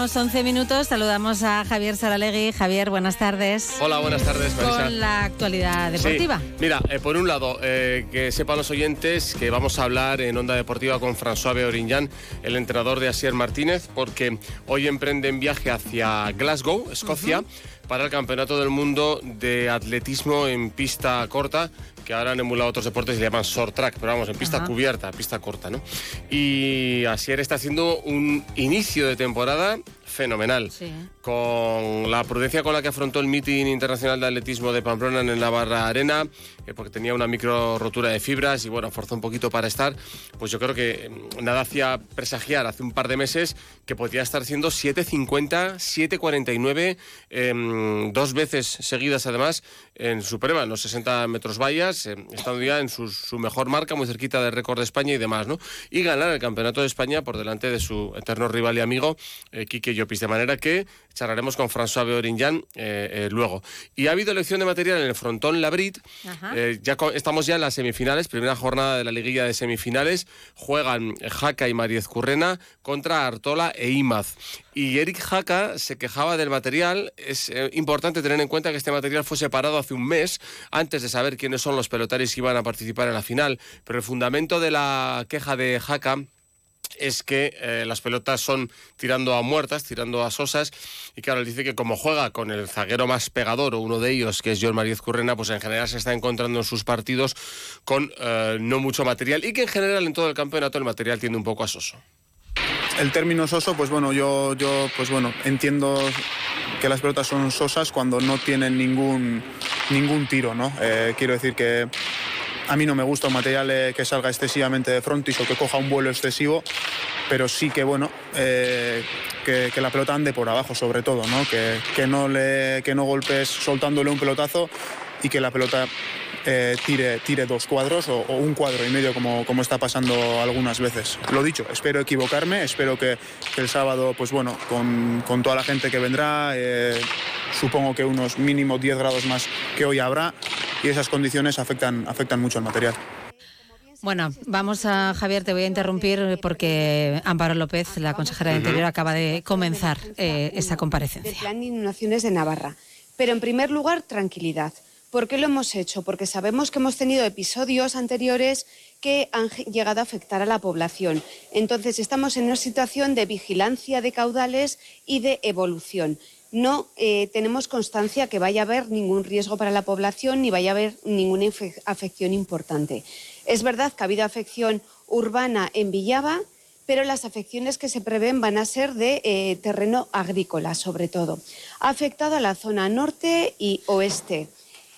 menos 11 minutos saludamos a Javier Saralegui. Javier, buenas tardes. Hola, buenas tardes, Marisa. Con la actualidad deportiva. Mira, eh, por un lado, eh, que sepan los oyentes que vamos a hablar en Onda Deportiva con François Beoriñán, el entrenador de Asier Martínez, porque hoy emprenden viaje hacia Glasgow, Escocia, para el Campeonato del Mundo de Atletismo en pista corta que ahora han emulado otros deportes y se llaman short track, pero vamos, en pista cubierta, pista corta, ¿no? Y Asier está haciendo un inicio de temporada fenomenal. Con la prudencia con la que afrontó el meeting internacional de atletismo de Pamplona en el Navarra Arena, eh, porque tenía una micro rotura de fibras y bueno, forzó un poquito para estar, pues yo creo que mm, nada hacía presagiar hace un par de meses que podía estar siendo 7.50, 7.49, em, dos veces seguidas además en su prueba, en los 60 metros vallas, eh, estando ya en su, su, mejor marca, muy cerquita del récord de España y demás, ¿no? Y ganar el Campeonato de España por delante de su eterno rival y amigo, eh, Quique Llopis. De manera que charlaremos con François Beorinjan eh, luego. Y ha habido elección de material en el frontón Labrit. Ya estamos ya en las semifinales, primera jornada de la liguilla de semifinales. Juegan Jaca y Mariez Currena contra Artola e Imaz. Y Eric Jaca se quejaba del material. Es importante tener en cuenta que este material fue separado hace un mes, antes de saber quiénes son los pelotaris que iban a participar en la final. Pero el fundamento de la queja de Jaca es que eh, las pelotas son tirando a muertas, tirando a sosas, y claro, él dice que como juega con el zaguero más pegador, o uno de ellos, que es John Mariez Currena, pues en general se está encontrando en sus partidos con eh, no mucho material, y que en general en todo el campeonato el material tiende un poco a soso. El término soso, pues bueno, yo, yo pues bueno, entiendo que las pelotas son sosas cuando no tienen ningún, ningún tiro, ¿no? Eh, quiero decir que a mí no me gusta un material eh, que salga excesivamente de frontis o que coja un vuelo excesivo, pero sí que bueno, eh, que, la pelota ande por abajo sobre todo, ¿no? Que, no le, que no golpes soltándole un pelotazo y que la pelota eh, tire, tire dos cuadros o, un cuadro y medio como, como está pasando algunas veces. Lo dicho, espero equivocarme, espero que, el sábado, pues bueno, con, con, toda la gente que vendrá, eh, supongo que unos mínimo 10 grados más que hoy habrá y esas condiciones afectan, afectan mucho al material. Bueno, vamos a Javier, te voy a interrumpir porque Amparo López, la consejera de Interior, acaba de comenzar eh, esa comparecencia. El plan de inundaciones de Navarra. Pero en primer lugar, tranquilidad. ¿Por qué lo hemos hecho? Porque sabemos que hemos tenido episodios anteriores que han llegado a afectar a la población. Entonces, estamos en una situación de vigilancia de caudales y de evolución. No eh, tenemos constancia que vaya a haber ningún riesgo para la población ni vaya a haber ninguna afección importante. Es verdad que ha habido afección urbana en Villaba, pero las afecciones que se prevén van a ser de eh, terreno agrícola, sobre todo. Ha afectado a la zona norte y oeste.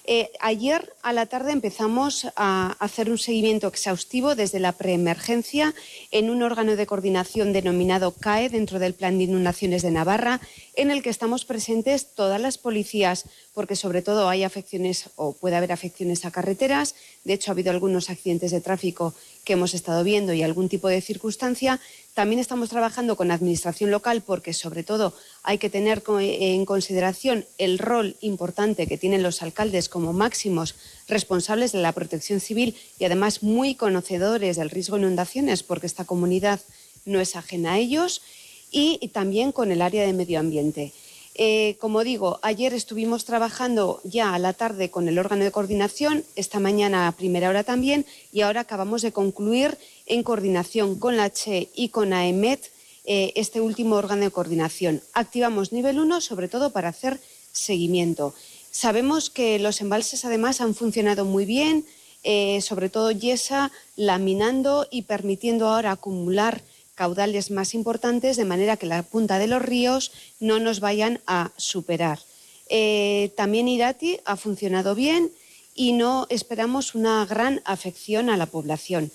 Eh, ayer a la tarde empezamos a hacer un seguimiento exhaustivo desde la preemergencia en un órgano de coordinación denominado CAE dentro del Plan de Inundaciones de Navarra, en el que estamos presentes todas las policías, porque sobre todo hay afecciones o puede haber afecciones a carreteras. De hecho, ha habido algunos accidentes de tráfico que hemos estado viendo y algún tipo de circunstancia. También estamos trabajando con administración local porque sobre todo hay que tener en consideración el rol importante que tienen los alcaldes como máximos responsables de la protección civil y además muy conocedores del riesgo de inundaciones porque esta comunidad no es ajena a ellos y también con el área de medio ambiente. Eh, como digo, ayer estuvimos trabajando ya a la tarde con el órgano de coordinación, esta mañana a primera hora también, y ahora acabamos de concluir en coordinación con la CHE y con AEMET eh, este último órgano de coordinación. Activamos nivel 1 sobre todo para hacer seguimiento. Sabemos que los embalses además han funcionado muy bien, eh, sobre todo Yesa laminando y permitiendo ahora acumular caudales más importantes de manera que la punta de los ríos no nos vayan a superar. Eh, también Irati ha funcionado bien y no esperamos una gran afección a la población.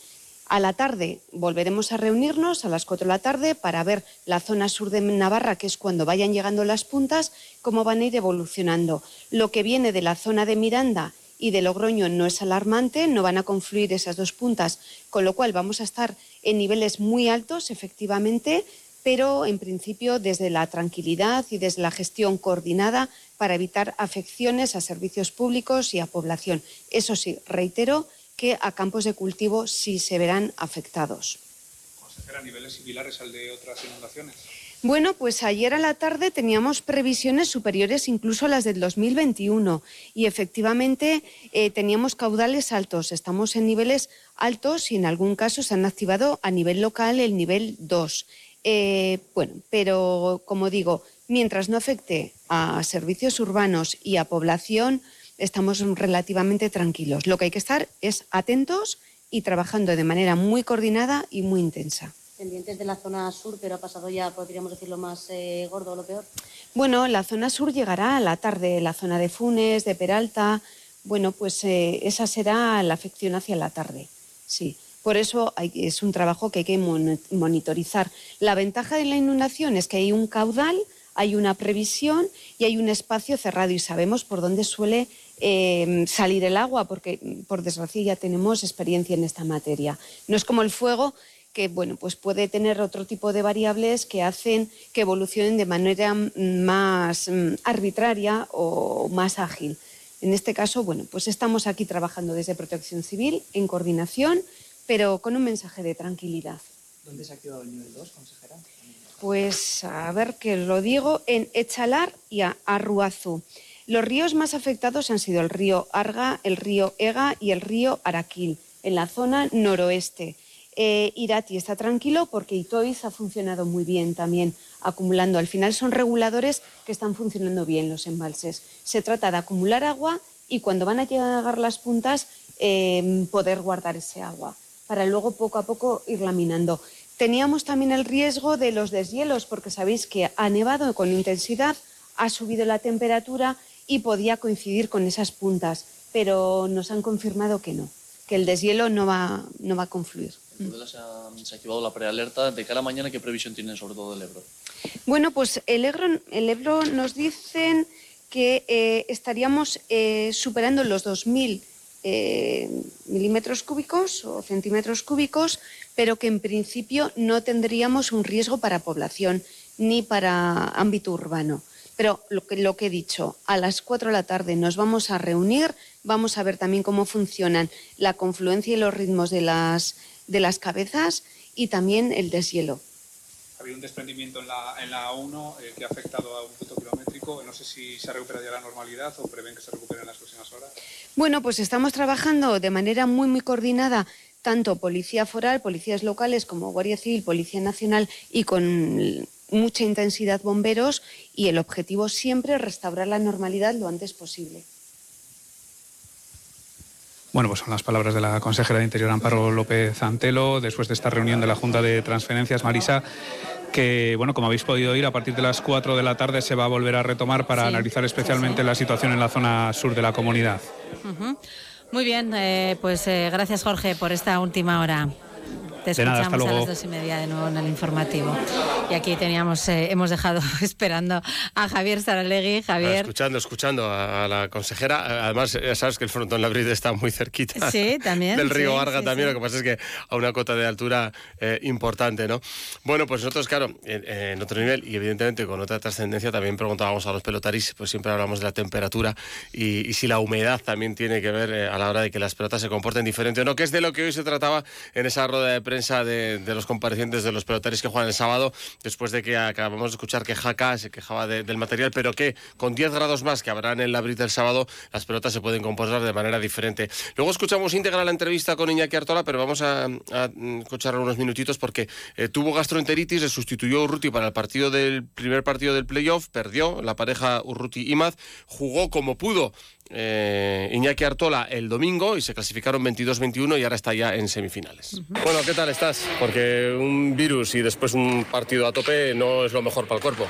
A la tarde volveremos a reunirnos a las 4 de la tarde para ver la zona sur de Navarra, que es cuando vayan llegando las puntas, cómo van a ir evolucionando. Lo que viene de la zona de Miranda y de Logroño no es alarmante, no van a confluir esas dos puntas, con lo cual vamos a estar en niveles muy altos, efectivamente, pero en principio desde la tranquilidad y desde la gestión coordinada para evitar afecciones a servicios públicos y a población. Eso sí, reitero que a campos de cultivo sí se verán afectados. ¿Consejera, niveles similares al de otras inundaciones? Bueno, pues ayer a la tarde teníamos previsiones superiores incluso a las del 2021 y efectivamente eh, teníamos caudales altos. Estamos en niveles altos y en algún caso se han activado a nivel local el nivel 2. Eh, bueno, pero como digo, mientras no afecte a servicios urbanos y a población, estamos relativamente tranquilos. Lo que hay que estar es atentos y trabajando de manera muy coordinada y muy intensa. Pendientes de la zona sur, pero ha pasado ya, podríamos decir, lo más eh, gordo o lo peor. Bueno, la zona sur llegará a la tarde, la zona de Funes, de Peralta. Bueno, pues eh, esa será la afección hacia la tarde, sí. Por eso es un trabajo que hay que monitorizar. La ventaja de la inundación es que hay un caudal, hay una previsión y hay un espacio cerrado y sabemos por dónde suele eh, salir el agua, porque por desgracia ya tenemos experiencia en esta materia. No es como el fuego que bueno, pues puede tener otro tipo de variables que hacen que evolucionen de manera más mm, arbitraria o más ágil. En este caso, bueno, pues estamos aquí trabajando desde Protección Civil en coordinación, pero con un mensaje de tranquilidad. ¿Dónde se ha activado el nivel 2, consejera? Pues a ver que lo digo, en Echalar y Arruazu. Los ríos más afectados han sido el río Arga, el río Ega y el río Araquil, en la zona noroeste. Eh, Irati está tranquilo porque Itoiz ha funcionado muy bien también, acumulando. Al final son reguladores que están funcionando bien los embalses. Se trata de acumular agua y cuando van a llegar las puntas eh, poder guardar ese agua para luego poco a poco ir laminando. Teníamos también el riesgo de los deshielos porque sabéis que ha nevado con intensidad, ha subido la temperatura y podía coincidir con esas puntas, pero nos han confirmado que no, que el deshielo no va, no va a confluir. Se ha, activado la prealerta. De cara a mañana, ¿qué previsión tienen sobre todo del Ebro? Bueno, pues el Ebro, el Ebro nos dicen que eh, estaríamos eh, superando los 2.000 eh, milímetros cúbicos o centímetros cúbicos, pero que en principio no tendríamos un riesgo para población ni para ámbito urbano. Pero lo que, lo que he dicho, a las 4 de la tarde nos vamos a reunir, vamos a ver también cómo funcionan la confluencia y los ritmos de las de las cabezas y también el deshielo. Ha habido un desprendimiento en la, en la 1 eh, que ha afectado a un punto kilométrico. No sé si se ha recuperado ya la normalidad o prevén que se recupere en las próximas horas. Bueno, pues estamos trabajando de manera muy, muy coordinada, tanto Policía Foral, policías locales como Guardia Civil, Policía Nacional y con mucha intensidad bomberos y el objetivo siempre es restaurar la normalidad lo antes posible. Bueno, pues son las palabras de la consejera de Interior Amparo López Antelo después de esta reunión de la Junta de Transferencias, Marisa que, bueno, como habéis podido oír, a partir de las 4 de la tarde se va a volver a retomar para analizar especialmente la situación en la zona sur de la comunidad. Muy bien, eh, pues eh, gracias Jorge por esta última hora. Te escuchamos a las dos y media de nuevo en el informativo. Y aquí teníamos, eh, hemos dejado (laughs) esperando a Javier Saralegui. Javier. escuchando, escuchando a, la consejera. Además, ya sabes que el frontón Labrid está muy cerquita. Sí, también. Del río Arga también. Lo que pasa es que a una cota de altura eh, importante, ¿no? Bueno, pues nosotros, claro, en, otro nivel y evidentemente con otra trascendencia, también preguntábamos a los pelotaris, pues siempre hablamos de la temperatura y, si la humedad también tiene que ver eh, a la hora de que las pelotas se comporten diferente o no, que es de lo que hoy se trataba en esa rueda de prensa de, los comparecientes de los pelotaris que juegan el sábado, después de que acabamos de escuchar que Jaca se quejaba del material, pero que con 10 grados más que habrán en la brita del sábado, las pelotas se pueden comportar de manera diferente. Luego escuchamos íntegra la entrevista con Iñaki Artola, pero vamos a, escuchar unos minutitos porque eh, tuvo gastroenteritis, le sustituyó Urruti para el partido del primer partido del playoff, perdió la pareja Urruti-Imaz, jugó como pudo eh, Iñaki Artola el domingo y se clasificaron 22-21 y ahora está ya en semifinales. Bueno, ¿qué tal estás? Porque un virus y después un partido a tope no es lo mejor para el cuerpo.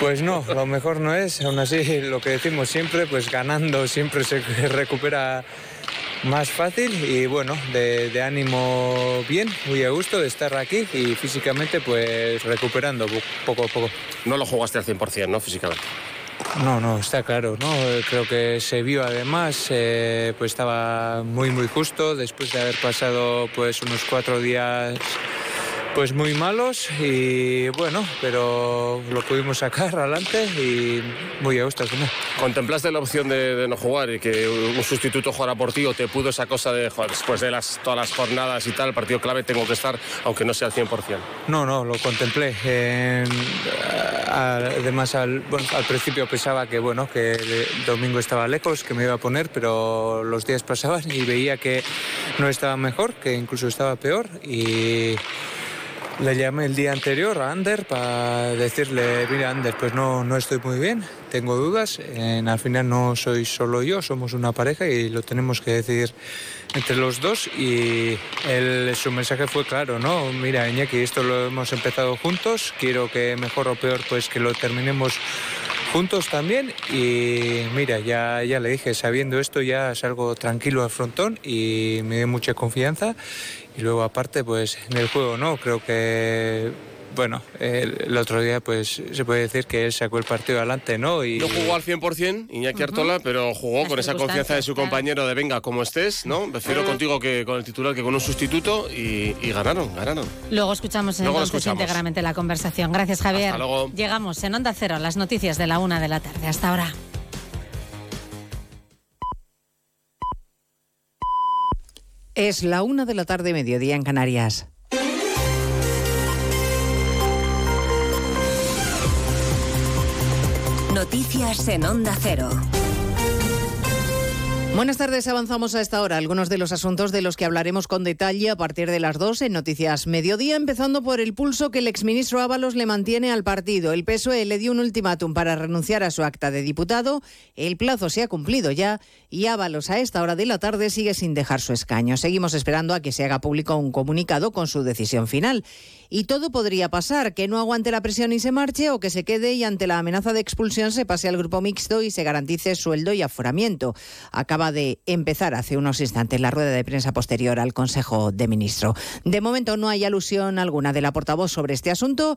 Pues no, lo mejor no es, aún así (laughs) lo que decimos siempre, pues ganando siempre se (laughs) recupera más fácil y bueno, de, de, ánimo bien, muy a gusto de estar aquí y físicamente pues recuperando poco a poco. No lo jugaste al 100%, ¿no? Físicamente. No, no, está claro, ¿no? Creo que se vio además, eh, pues estaba muy, muy justo después de haber pasado pues unos cuatro días pues muy malos y bueno, pero lo pudimos sacar adelante y muy a gusto. ¿no? ¿Contemplaste la opción de, no jugar y que un sustituto jugara por ti o te pudo esa cosa de después de las, todas las jornadas y tal, partido clave tengo que estar aunque no sea al 100%? No, no, lo contemplé. además, al, bueno, al principio pensaba que bueno, que el domingo estaba lejos, que me iba a poner, pero los días pasaban y veía que no estaba mejor, que incluso estaba peor y Le llamé el día anterior a Ander para decirle, mira Ander, pues no, no estoy muy bien, tengo dudas, en, al final no soy solo yo, somos una pareja y lo tenemos que decir entre los dos y el, su mensaje fue claro, ¿no? Mira Iñaki, esto lo hemos empezado juntos, quiero que mejor o peor pues que lo terminemos juntos también y mira, ya, ya le dije, sabiendo esto ya salgo tranquilo al frontón y me dio mucha confianza y luego aparte pues en el juego no, creo que bueno, el, el, otro día pues se puede decir que él sacó el partido adelante, ¿no? Y... No jugó al 100% Iñaki uh -huh. Artola, pero jugó Las con esa confianza de su compañero de venga, como estés, ¿no? Prefiero contigo que con el titular que con un sustituto y, y ganaron, ganaron. Luego escuchamos Luego entonces escuchamos. íntegramente la conversación. Gracias, Javier. Hasta luego. Llegamos en Onda Cero, las noticias de la una de la tarde. Hasta ahora. Es la una de la tarde, mediodía en Canarias. Noticias en Onda Cero. Buenas tardes, avanzamos a esta hora algunos de los asuntos de los que hablaremos con detalle a partir de las 2 en Noticias Mediodía, empezando por el pulso que el exministro Ábalos le mantiene al partido. El PSOE le dio un ultimátum para renunciar a su acta de diputado, el plazo se ha cumplido ya y Ábalos a esta hora de la tarde sigue sin dejar su escaño. Seguimos esperando a que se haga público un comunicado con su decisión final. Y todo podría pasar, que no aguante la presión y se marche o que se quede y ante la amenaza de expulsión se pase al grupo mixto y se garantice sueldo y aforamiento. Acaba de empezar hace unos instantes la rueda de prensa posterior al Consejo de Ministros. De momento no hay alusión alguna de la portavoz sobre este asunto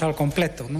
al completo. ¿no?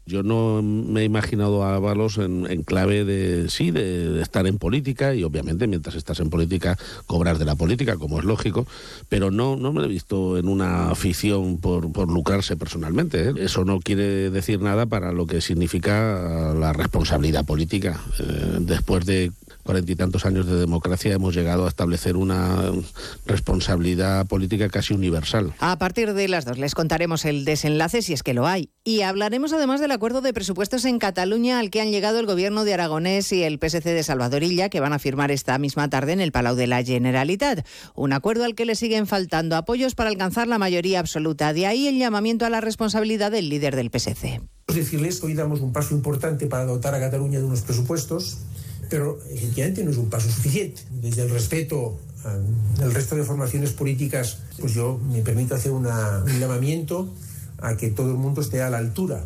Yo no me he imaginado a Ábalos en, en clave de, sí, de, estar en política y obviamente mientras estás en política cobrar de la política, como es lógico, pero no, no me he visto en una afición por, por lucrarse personalmente. ¿eh? Eso no quiere decir nada para lo que significa la responsabilidad política. Eh, después de cuarenta y tantos años de democracia hemos llegado a establecer una responsabilidad política casi universal. A partir de las dos les contaremos el desenlace si es que lo hay. Y hablaremos además del acuerdo de presupuestos en Cataluña al que han llegado el gobierno de Aragonés y el PSC de Salvadorilla que van a firmar esta misma tarde en el Palau de la Generalitat. Un acuerdo al que le siguen faltando apoyos para alcanzar la mayoría absoluta. De ahí el llamamiento a la responsabilidad del líder del PSC. Decirles que hoy damos un paso importante para dotar a Cataluña de unos presupuestos pero efectivamente no es un paso suficiente. Desde el respeto al resto de formaciones políticas, pues yo me permito hacer un llamamiento a que todo el mundo esté a la altura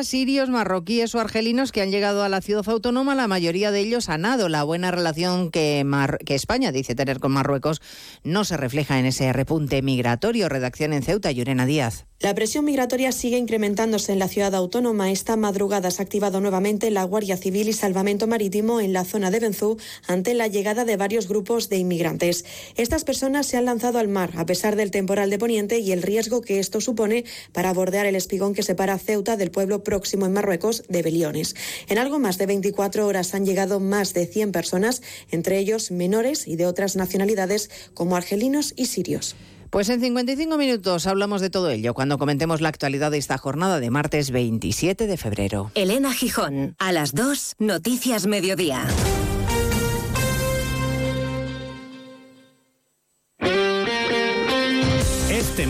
Sirios, marroquíes o argelinos que han llegado a la ciudad autónoma, la mayoría de ellos han dado la buena relación que, que España dice tener con Marruecos no se refleja en ese repunte migratorio. Redacción en Ceuta, Llorena Díaz. La presión migratoria sigue incrementándose en la ciudad autónoma. Esta madrugada se ha activado nuevamente la Guardia Civil y Salvamento Marítimo en la zona de Benzú ante la llegada de varios grupos de inmigrantes. Estas personas se han lanzado al mar a pesar del temporal de Poniente y el riesgo que esto supone para bordear el espigón que separa Ceuta del pueblo próximo en Marruecos de Beliones. En algo más de 24 horas han llegado más de 100 personas, entre ellos menores y de otras nacionalidades como argelinos y sirios. Pues en 55 minutos hablamos de todo ello cuando comentemos la actualidad de esta jornada de martes 27 de febrero. Elena Gijón, a las 2, Noticias Mediodía.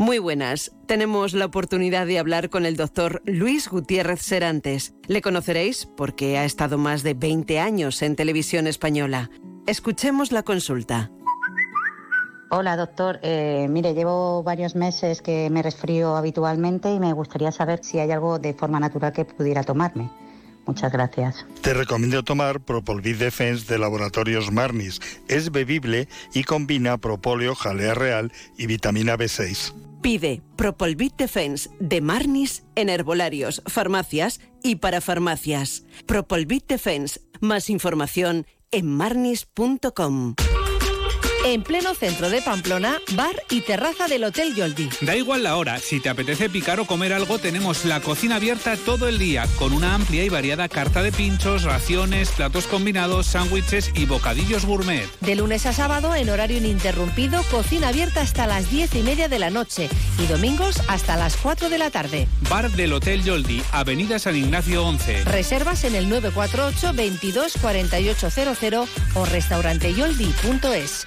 Muy buenas. Tenemos la oportunidad de hablar con el doctor Luis Gutiérrez Serantes. Le conoceréis porque ha estado más de 20 años en televisión española. Escuchemos la consulta. Hola, doctor. Eh, mire, llevo varios meses que me resfrío habitualmente y me gustaría saber si hay algo de forma natural que pudiera tomarme. Muchas gracias. Te recomiendo tomar Propolvid Defense de Laboratorios Marnis. Es bebible y combina propóleo, jalea real y vitamina B6. Pide Propolvit Defense de Marnis en herbolarios, farmacias y para farmacias. Propolvit Defense. Más información en marnis.com. En pleno centro de Pamplona, bar y terraza del Hotel Yoldi. Da igual la hora, si te apetece picar o comer algo, tenemos la cocina abierta todo el día, con una amplia y variada carta de pinchos, raciones, platos combinados, sándwiches y bocadillos gourmet. De lunes a sábado, en horario ininterrumpido, cocina abierta hasta las diez y media de la noche y domingos hasta las 4 de la tarde. Bar del Hotel Yoldi, Avenida San Ignacio 11. Reservas en el 948 22 4800 o restauranteyoldi.es.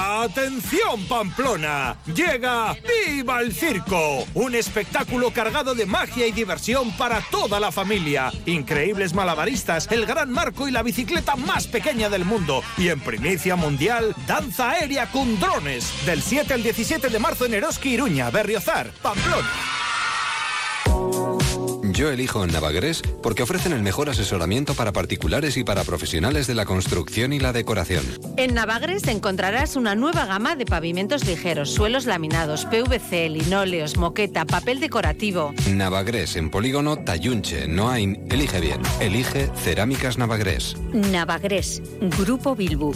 ¡Atención Pamplona! Llega ¡Viva el Circo! Un espectáculo cargado de magia y diversión para toda la familia. Increíbles malabaristas, el gran marco y la bicicleta más pequeña del mundo. Y en primicia mundial, danza aérea con drones. Del 7 al 17 de marzo en Eroski, Iruña, Berriozar, Pamplona. Yo elijo Navagres porque ofrecen el mejor asesoramiento para particulares y para profesionales de la construcción y la decoración. En Navagres encontrarás una nueva gama de pavimentos ligeros, suelos laminados, PVC, linóleos, moqueta, papel decorativo. Navagres en Polígono Tayunche, Noain. Elige bien. Elige Cerámicas Navagres. Navagres, Grupo Bilbu.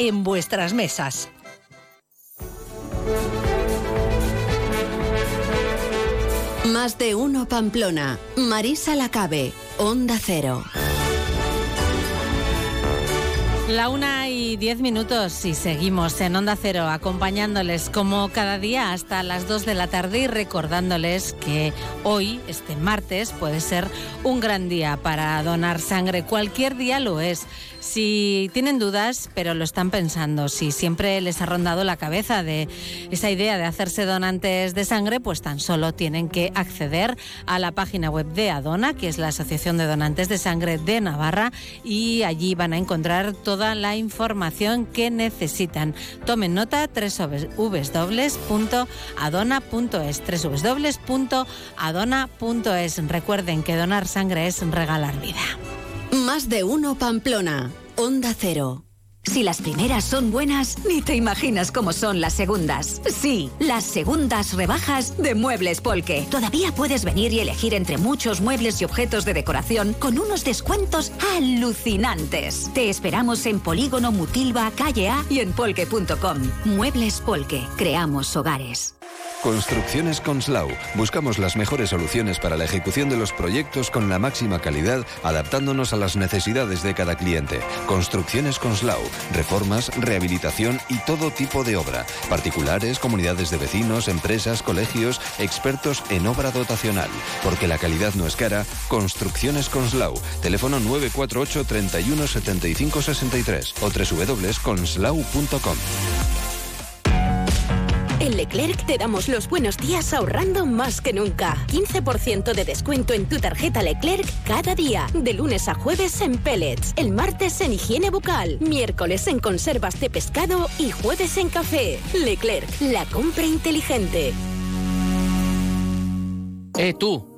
en vuestras mesas. Más de uno Pamplona. Marisa Lacabe. Onda Cero. La una y diez minutos y seguimos en Onda Cero acompañándoles como cada día hasta las dos de la tarde y recordándoles que hoy, este martes, puede ser un gran día para donar sangre. Cualquier día lo es. Si tienen dudas, pero lo están pensando, si siempre les ha rondado la cabeza de esa idea de hacerse donantes de sangre, pues tan solo tienen que acceder a la página web de Adona, que es la Asociación de Donantes de Sangre de Navarra, y allí van a encontrar la información que necesitan. Tomen nota www.adona.es, www.adona.es. Recuerden que donar sangre es regalar vida. Más de uno Pamplona. Onda Cero. Si las primeras son buenas, ni te imaginas cómo son las segundas. Sí, las segundas rebajas de Muebles Polke. Todavía puedes venir y elegir entre muchos muebles y objetos de decoración con unos descuentos alucinantes. Te esperamos en Polígono Mutilva, Calle A y en polke.com. Muebles Polke. Creamos hogares. Construcciones Conslau. Buscamos las mejores soluciones para la ejecución de los proyectos con la máxima calidad, adaptándonos a las necesidades de cada cliente. Construcciones Conslau. Reformas, rehabilitación y todo tipo de obra. Particulares, comunidades de vecinos, empresas, colegios, expertos en obra dotacional. Porque la calidad no es cara. Construcciones Conslau. Teléfono 948 31 75 63 o www.conslau.com. En Leclerc te damos los buenos días ahorrando más que nunca. 15% de descuento en tu tarjeta Leclerc cada día. De lunes a jueves en pellets, el martes en higiene bucal, miércoles en conservas de pescado y jueves en café. Leclerc, la compra inteligente. Eh, tú.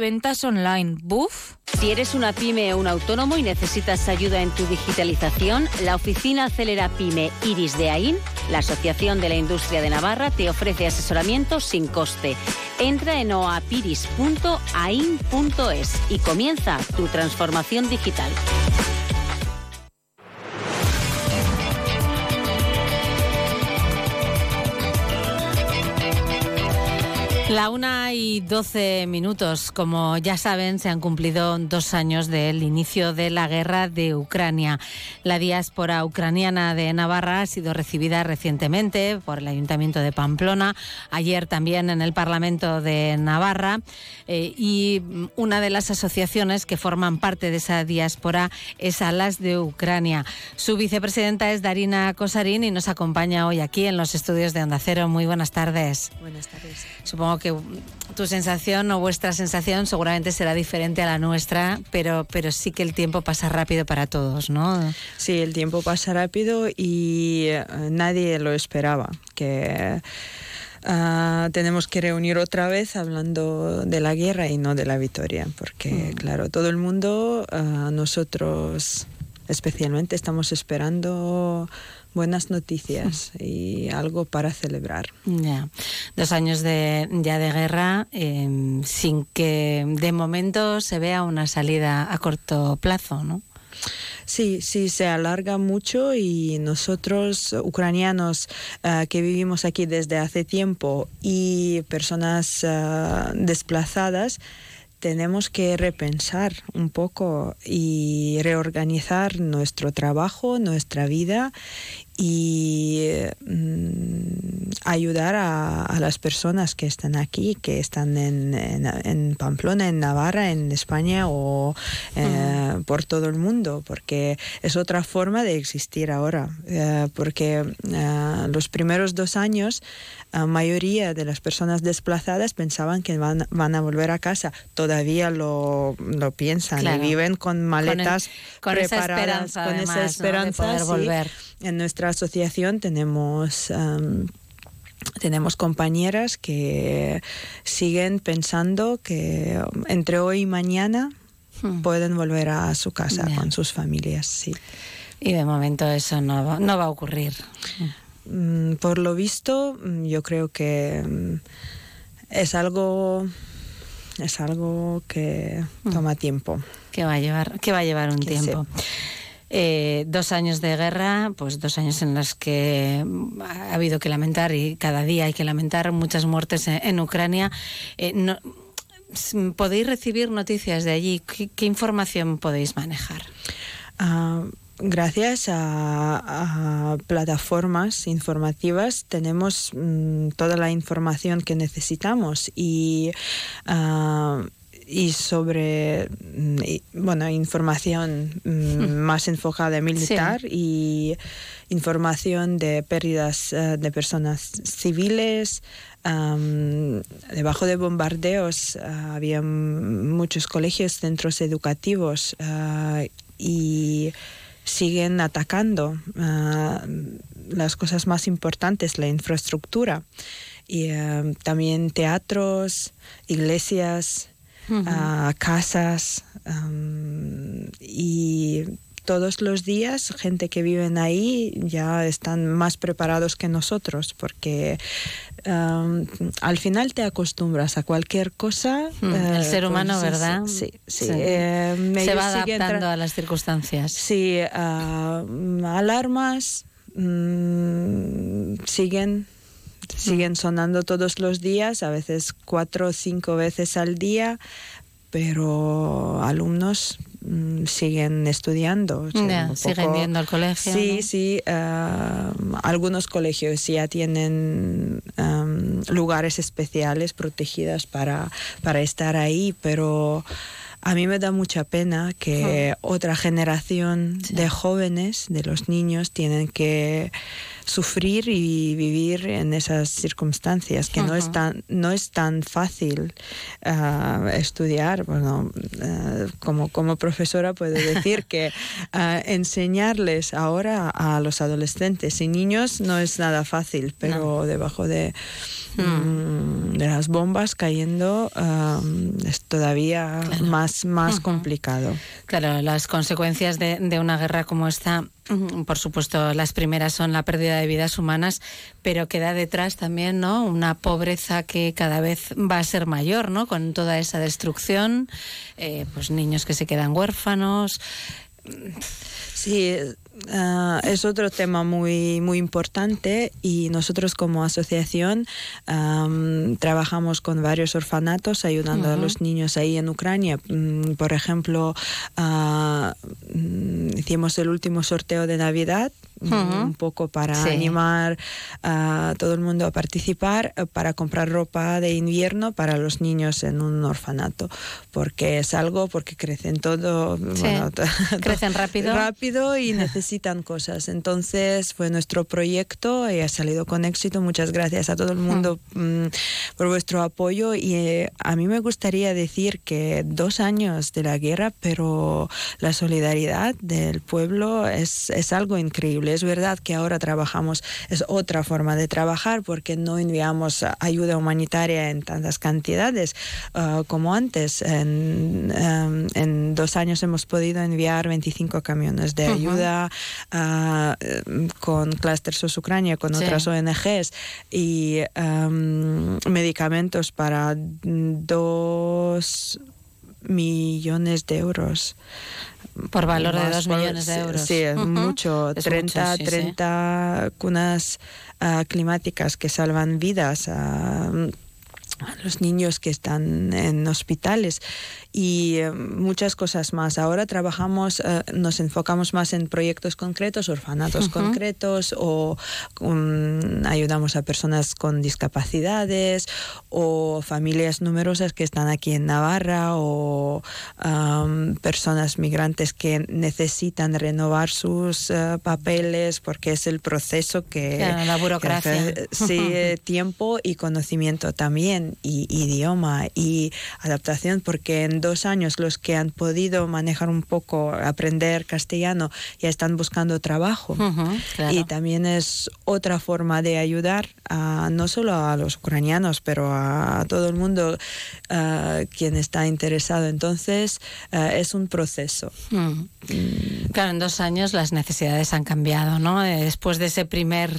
ventas online. ¿Buf? Si eres una pyme o un autónomo y necesitas ayuda en tu digitalización, la oficina Acelera Pyme Iris de AIN, la Asociación de la Industria de Navarra, te ofrece asesoramiento sin coste. Entra en oapiris.ain.es y comienza tu transformación digital. La una y doce minutos. Como ya saben, se han cumplido dos años del inicio de la guerra de Ucrania. La diáspora ucraniana de Navarra ha sido recibida recientemente por el Ayuntamiento de Pamplona, ayer también en el Parlamento de Navarra. eh, y una de las asociaciones que forman parte de esa diáspora es Alas de Ucrania. Su vicepresidenta es Darina Kosarín y nos acompaña hoy aquí en los estudios de Onda Cero. Muy buenas tardes. Buenas tardes. Supongo que tu sensación o vuestra sensación seguramente será diferente a la nuestra, pero, pero sí que el tiempo pasa rápido para todos, ¿no? Sí, el tiempo pasa rápido y eh, nadie lo esperaba, que ah, tenemos que reunir otra vez hablando de la guerra y no de la victoria, porque claro, todo el mundo, ah, nosotros especialmente, estamos esperando buenas noticias y algo para celebrar. Ya, dos años de, ya de guerra em, sin que de momento se vea una salida a corto plazo, ¿no? Sí, sí, se alarga mucho y nosotros, ucranianos eh, que vivimos aquí desde hace tiempo y personas eh, desplazadas, tenemos que repensar un poco y reorganizar nuestro trabajo, nuestra vida y mm, ayudar a, las personas que están aquí, que están en, Pamplona, en Navarra, en España o eh, por todo el mundo, porque es otra forma de existir ahora. Eh, porque eh, los primeros dos años, la mayoría de las personas desplazadas pensaban que van, van a volver a casa. Todavía lo, lo piensan y viven con maletas con, preparadas, con esa esperanza, de volver. En nuestra asociación tenemos... tenemos compañeras que siguen pensando que entre hoy y mañana hmm. pueden volver a su casa con sus familias, sí. Y de momento eso no va, no va a ocurrir. Mm, por lo visto, mm, yo creo que mm, es algo es algo que toma tiempo. Que va a llevar, que va a llevar un tiempo. Eh, dos años de guerra, pues dos años en los que ha habido que lamentar y cada día hay que lamentar muchas muertes en, Ucrania. Eh, ¿Podéis recibir noticias de allí? ¿Qué, información podéis manejar? Ah, gracias a, plataformas informativas tenemos mm, toda la información que necesitamos y ah, y sobre mm, bueno información mm, más enfocada en militar y información de pérdidas eh, de personas civiles debajo de bombardeos ah, había muchos colegios centros educativos ah, y siguen atacando las cosas más importantes, la infraestructura. Y también teatros, iglesias, ah, casas y todos los días gente que viven ahí ya están más preparados que nosotros porque al final te acostumbras a cualquier cosa. Hmm, el ser humano, ¿verdad? Sí, sí. Eh, Se va adaptando a las circunstancias. Sí, alarmas mm, siguen siguen sonando todos los días, a veces cuatro o cinco veces al día, pero alumnos mm, siguen estudiando. siguen yendo al colegio. Sí, sí. Ah, algunos colegios ya tienen lugares especiales protegidos para, para estar ahí, pero a mí me da mucha pena que otra generación de jóvenes, de los niños, tienen que sufrir y vivir en esas circunstancias, que no, es tan, no es tan fácil ah, estudiar. Bueno, ah, como, como profesora puedo (laughs) decir que ah, enseñarles ahora a los adolescentes y niños no es nada fácil, pero debajo de Mm, de las bombas cayendo es todavía más, más complicado. Claro, las consecuencias de, de una guerra como esta por supuesto, las primeras son la pérdida de vidas humanas, pero queda detrás también, ¿no? Una pobreza que cada vez va a ser mayor, ¿no? Con toda esa destrucción, eh, pues niños que se quedan huérfanos. Sí, Ah, es otro tema muy, muy importante y nosotros como asociación trabajamos con varios orfanatos ayudando a los niños ahí en Ucrania. Mm, por ejemplo, ah, mm, hicimos el último sorteo de Navidad un poco para animar a todo el mundo a participar, eh, para comprar ropa de invierno para los niños en un orfanato, porque es algo, porque crecen todo, (laughs) crecen rápido. rápido y (laughs) necesitan cosas. Entonces fue nuestro proyecto y ha salido con éxito. Muchas gracias a todo el mundo mm, por vuestro apoyo y eh, a mí me gustaría decir que dos años de la guerra, pero la solidaridad del pueblo es, es algo increíble posible. Es verdad que ahora trabajamos, es otra forma de trabajar porque no enviamos ayuda humanitaria en tantas cantidades uh, como antes. En, um, en, dos años hemos podido enviar 25 camiones de ayuda uh, con Clusters Ucrania, con sí. otras ONGs y um, medicamentos para dos millones de euros. Por valor de dos millones de euros. Sí, es uh -huh. mucho. Es 30, mucho, sí, 30 sí. cunas uh, climáticas que salvan vidas. Uh, a los niños que están en hospitales y eh, muchas cosas más. Ahora trabajamos, eh, nos enfocamos más en proyectos concretos, orfanatos uh -huh. concretos o um, ayudamos a personas con discapacidades o familias numerosas que están aquí en Navarra o um, personas migrantes que necesitan renovar sus uh, papeles porque es el proceso que... Claro, la burocracia. Que hace, sí, (laughs) tiempo y conocimiento también y idioma y adaptación porque en dos años los que han podido manejar un poco, aprender castellano, ya están buscando trabajo. Uh -huh, claro. Y también es otra forma de ayudar a, no solo a los ucranianos, pero a todo el mundo uh, quien está interesado. Entonces, uh, es un proceso. Mm. Claro, en dos años las necesidades han cambiado, ¿no? Después de ese primer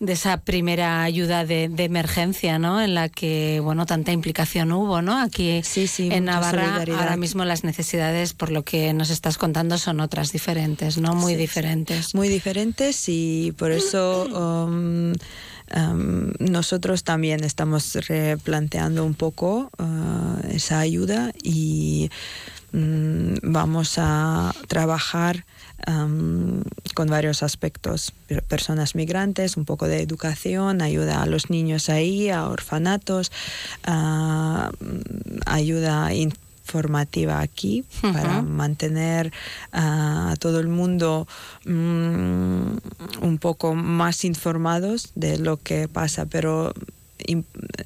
de esa primera ayuda de, de, emergencia, ¿no? En la que, bueno, tanta implicación hubo, ¿no? Aquí sí, sí, en Navarra ahora mismo las necesidades, por lo que nos estás contando, son otras diferentes, ¿no? Muy sí, diferentes. Muy diferentes y por eso... Um, Um, nosotros también estamos replanteando un poco uh, esa ayuda y um, vamos a trabajar um, con varios aspectos, personas migrantes, un poco de educación, ayuda a los niños ahí, a orfanatos, uh, ayuda formativa aquí uh -huh. para mantener uh, a todo el mundo um, un poco más informados de lo que pasa, pero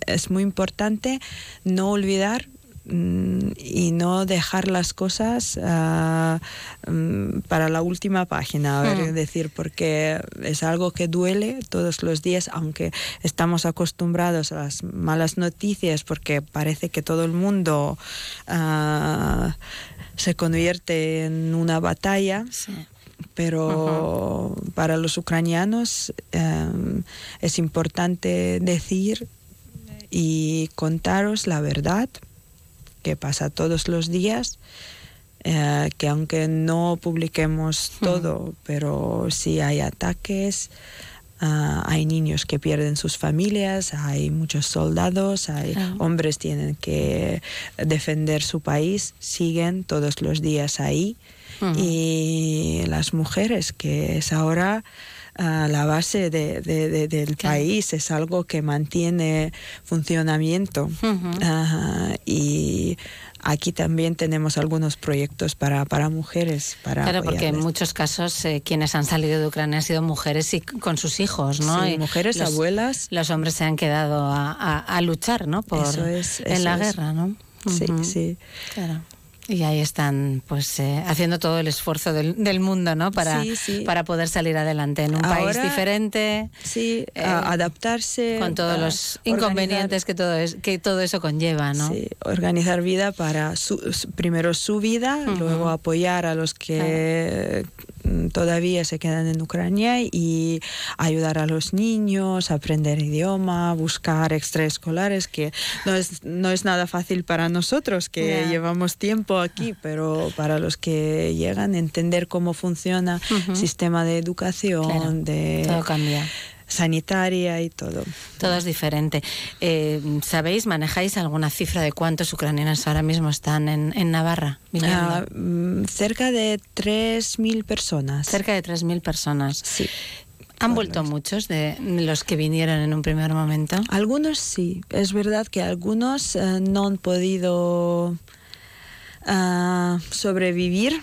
es muy importante no olvidar y no dejar las cosas uh, um, para la última página, a ver, hmm. decir, porque es algo que duele todos los días, aunque estamos acostumbrados a las malas noticias, porque parece que todo el mundo uh, se convierte en una batalla. Sí pero para los ucranianos um, es importante decir y contaros la verdad que pasa todos los días, eh, que aunque no publiquemos todo, mm. pero sí hay ataques, uh, hay niños que pierden sus familias, hay muchos soldados, hay claro. hombres tienen que defender su país, siguen todos los días ahí. Y las mujeres, que es ahora uh, la base de, de, de, del claro. país, es algo que mantiene funcionamiento. Uh -huh. uh, y aquí también tenemos algunos proyectos para, para mujeres. Para claro, porque en muchos casos eh, quienes han salido de Ucrania han sido mujeres y con sus hijos, ¿no? Sí, y mujeres, los, abuelas. Los hombres se han quedado a, a, a luchar, ¿no? Por, eso es, eso en la es. guerra, ¿no? Sí, uh -huh. sí. Claro. Y ahí están, pues, eh, haciendo todo el esfuerzo del, del mundo, ¿no? Para, sí, sí. para poder salir adelante en un Ahora, país diferente. Sí, eh, adaptarse. Con todos los inconvenientes que todo, es, que todo eso conlleva, ¿no? Sí, organizar vida para, su, primero su vida, uh -huh. luego apoyar a los que claro. Todavía se quedan en Ucrania y ayudar a los niños, aprender idioma, buscar extraescolares, que no es, no es nada fácil para nosotros, que yeah. llevamos tiempo aquí, pero para los que llegan, entender cómo funciona el uh -huh. sistema de educación, claro, de todo cambia sanitaria y todo. Todo es diferente. Eh, ¿Sabéis, manejáis alguna cifra de cuántos ucranianos ahora mismo están en, en Navarra? Uh, cerca de 3.000 personas. Cerca de 3.000 personas. Sí. ¿Han vuelto muchos de los que vinieron en un primer momento? Algunos sí. Es verdad que algunos uh, no han podido uh, sobrevivir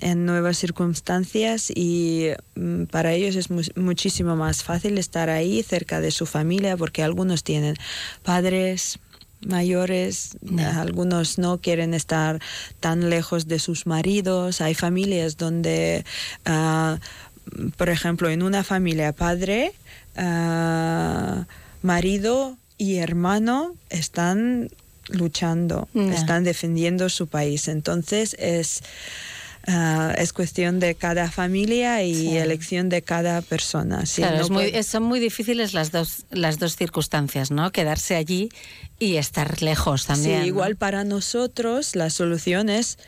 en nuevas circunstancias y mm, para ellos es mu muchísimo más fácil estar ahí cerca de su familia porque algunos tienen padres mayores, yeah. algunos no quieren estar tan lejos de sus maridos, hay familias donde uh, por ejemplo, en una familia padre, ah, marido y hermano están luchando, están defendiendo su país. Entonces es, ah, es cuestión de cada familia y Sí. elección de cada persona. Si Claro, no es muy- puede- es- son muy difíciles las dos, las dos circunstancias, ¿no? Quedarse allí y estar lejos también. Sí, ¿no? igual para nosotros la solución es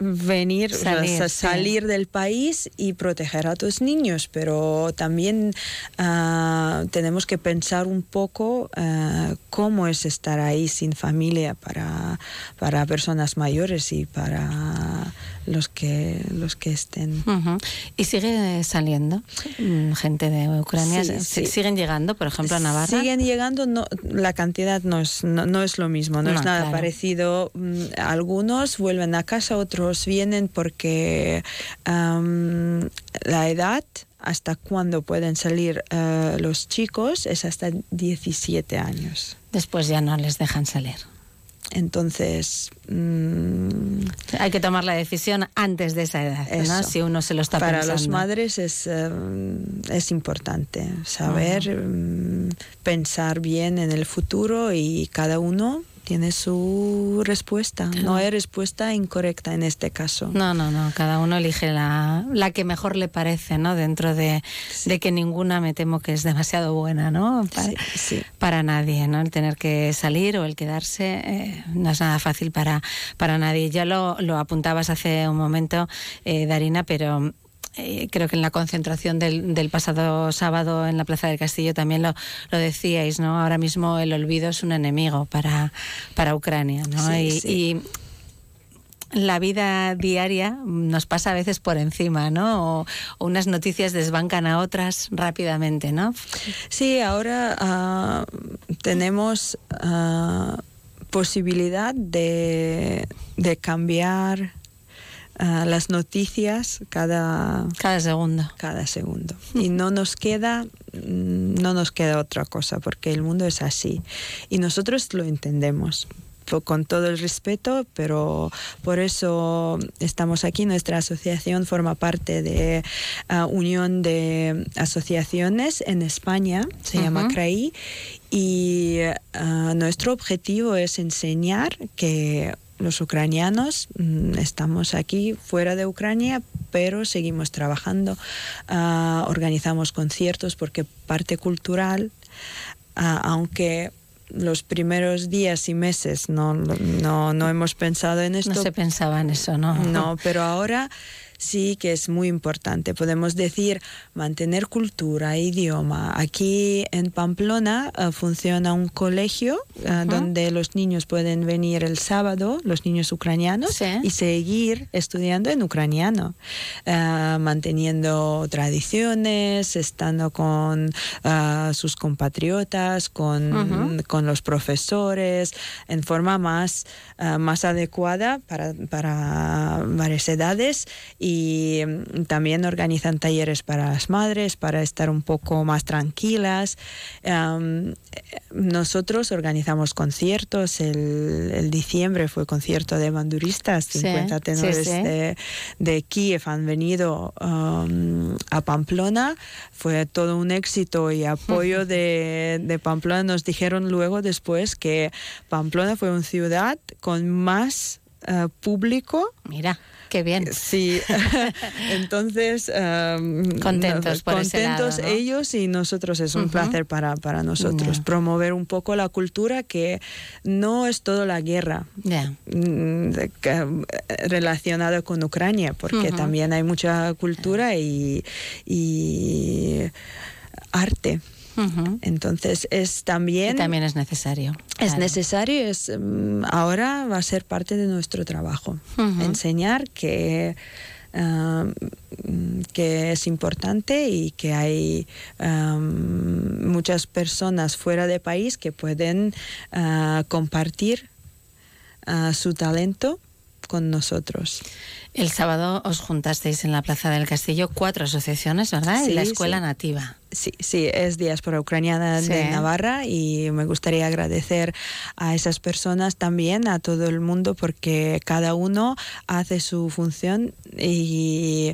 venir, o sea, Salir, sa- sí. salir del país y proteger a tus niños, pero también ah, tenemos que pensar un poco ah, cómo es estar ahí sin familia para, para personas mayores y para los que los que estén. Ujú. Y sigue saliendo mm, gente de Ucrania. Sí, sí. Siguen llegando, por ejemplo, a Navarra. Siguen llegando, no, la cantidad no es, no, no es lo mismo, no, No, es nada claro. parecido. Mm, Algunos vuelven a casa, otros vienen porque am, la edad hasta cuando pueden salir eh, los chicos es hasta 17 años. Después ya no les dejan salir. Entonces, mm, Hay que tomar la decisión antes de esa edad, ¿no? Si uno se lo está para pensando. los madres es, eh, es importante saber, mm, pensar bien en el futuro y cada uno tiene su respuesta. No hay respuesta incorrecta en este caso. No, no, no. Cada uno elige la, la que mejor le parece, ¿no? Dentro de, de que ninguna me temo que es demasiado buena, ¿no? Para, para nadie, ¿no? El tener que salir o el quedarse eh, no es nada fácil para, para nadie. Ya lo, lo apuntabas hace un momento, eh, Darina, pero eh, creo que en la concentración del, del pasado sábado en la Plaza del Castillo también lo, lo decíais, ¿no? Ahora mismo el olvido es un enemigo para, para Ucrania, ¿no? Sí, y, sí. y la vida diaria nos pasa a veces por encima, ¿no? O, o unas noticias desbancan a otras rápidamente, ¿no? Sí, ahora ah, tenemos ah, posibilidad de, de cambiar las noticias cada, cada segundo. Cada segundo. Y no nos queda mm, no nos queda otra cosa porque el mundo es así y nosotros lo entendemos con todo el respeto, pero por eso estamos aquí. Nuestra asociación forma parte de ah, Unión de Asociaciones en España, se llama. CRAI, y ah, nuestro objetivo es enseñar que los ucranianos mm, estamos aquí fuera de Ucrania, pero seguimos trabajando, Ah, organizamos conciertos porque parte cultural, ah, aunque los primeros días y meses no, no, no hemos pensado en esto. No se pensaba en eso, ¿no? No, (laughs) pero ahora sí que es muy importante. Podemos decir mantener cultura, idioma. Aquí en Pamplona eh, funciona un colegio eh, donde los niños pueden venir el sábado, los niños ucranianos, y seguir estudiando en ucraniano, eh, manteniendo tradiciones, estando con sus compatriotas, con, con los profesores, en forma más, más adecuada para, para varias edades y mm, también organizan talleres para las madres para estar un poco más tranquilas. Nosotros organizamos conciertos, el, el diciembre fue concierto de banduristas, Sí, 50 sí, tenores sí. de, de Kiev han venido um, a Pamplona, fue todo un éxito y apoyo (laughs) de, de Pamplona. Nos dijeron luego después que Pamplona fue una ciudad con más eh, público. Mira, qué bien. Sí, (laughs) entonces um, Contentos por ese contentos lado, ¿no? ellos y nosotros es un placer para, para nosotros promover un poco la cultura que no es todo la guerra Ya. mm, eh, relacionado con Ucrania, porque también hay mucha cultura y, y arte. Entonces es también... Y también es necesario. Es claro. necesario, es, mm, ahora va a ser parte de nuestro trabajo. Enseñar que, que es importante y que hay muchas personas fuera de país que pueden ah, compartir ah, su talento con nosotros. El sábado os juntasteis en la Plaza del Castillo cuatro asociaciones, ¿verdad? y la Escuela sí. Nativa. Sí, sí, es Diáspora Ucraniana Sí. de Navarra y me gustaría agradecer a esas personas también, a todo el mundo, porque cada uno hace su función y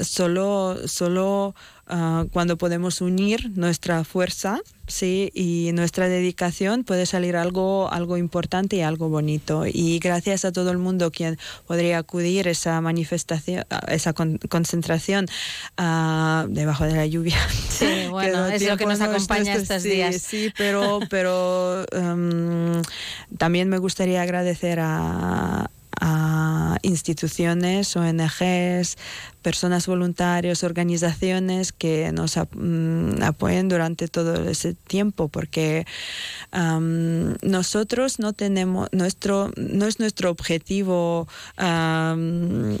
solo, solo ah, cuando podemos unir nuestra fuerza sí, y nuestra dedicación puede salir algo, algo importante y algo bonito. Y gracias a todo el mundo quien podría acudir a esa manifestación, a esa con- concentración ah, debajo de la lluvia. (laughs) Sí, (laughs) bueno, es lo que nos acompaña nuestro- estos sí, días. Sí, pero, pero (laughs) em, también me gustaría agradecer a, a instituciones, ONGs, personas voluntarias, organizaciones que nos ap- mm, apoyen durante todo ese tiempo, porque nosotros no tenemos, nuestro, no es nuestro objetivo (laughs)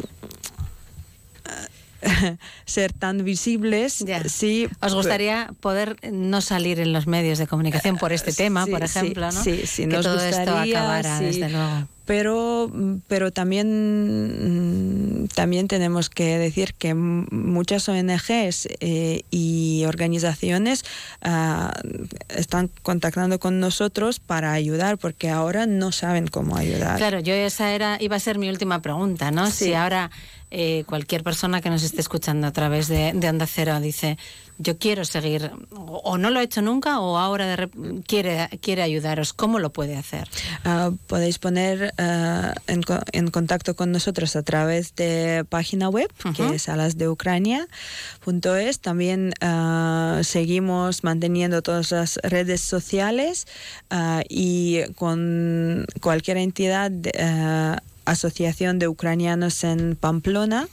ser tan visibles. Sí, ¿Os gustaría poder no salir en los medios de comunicación por este (laughs) tema, sí, por sí, ejemplo, ¿no? sí, sí, que nos todo esto gustaría, acabara, sí. desde luego. Pero, pero también, mm, también tenemos que decir que muchas ONGs eh, y organizaciones ah, están contactando con nosotros para ayudar, porque ahora no saben cómo ayudar. Claro, yo esa era iba a ser mi última pregunta, ¿no? Sí. Si ahora eh, cualquier persona que nos esté escuchando a través de, de Onda Cero dice yo quiero seguir o, o no lo ha hecho nunca o ahora de quiere quiere ayudaros, ¿cómo lo puede hacer? Ah, podéis poner ah, en, co- en contacto con nosotros a través de página web, que es alasdeucrania.es. También ah, seguimos manteniendo todas las redes sociales y con cualquier entidad. de, Asociación de Ucranianos en Pamplona.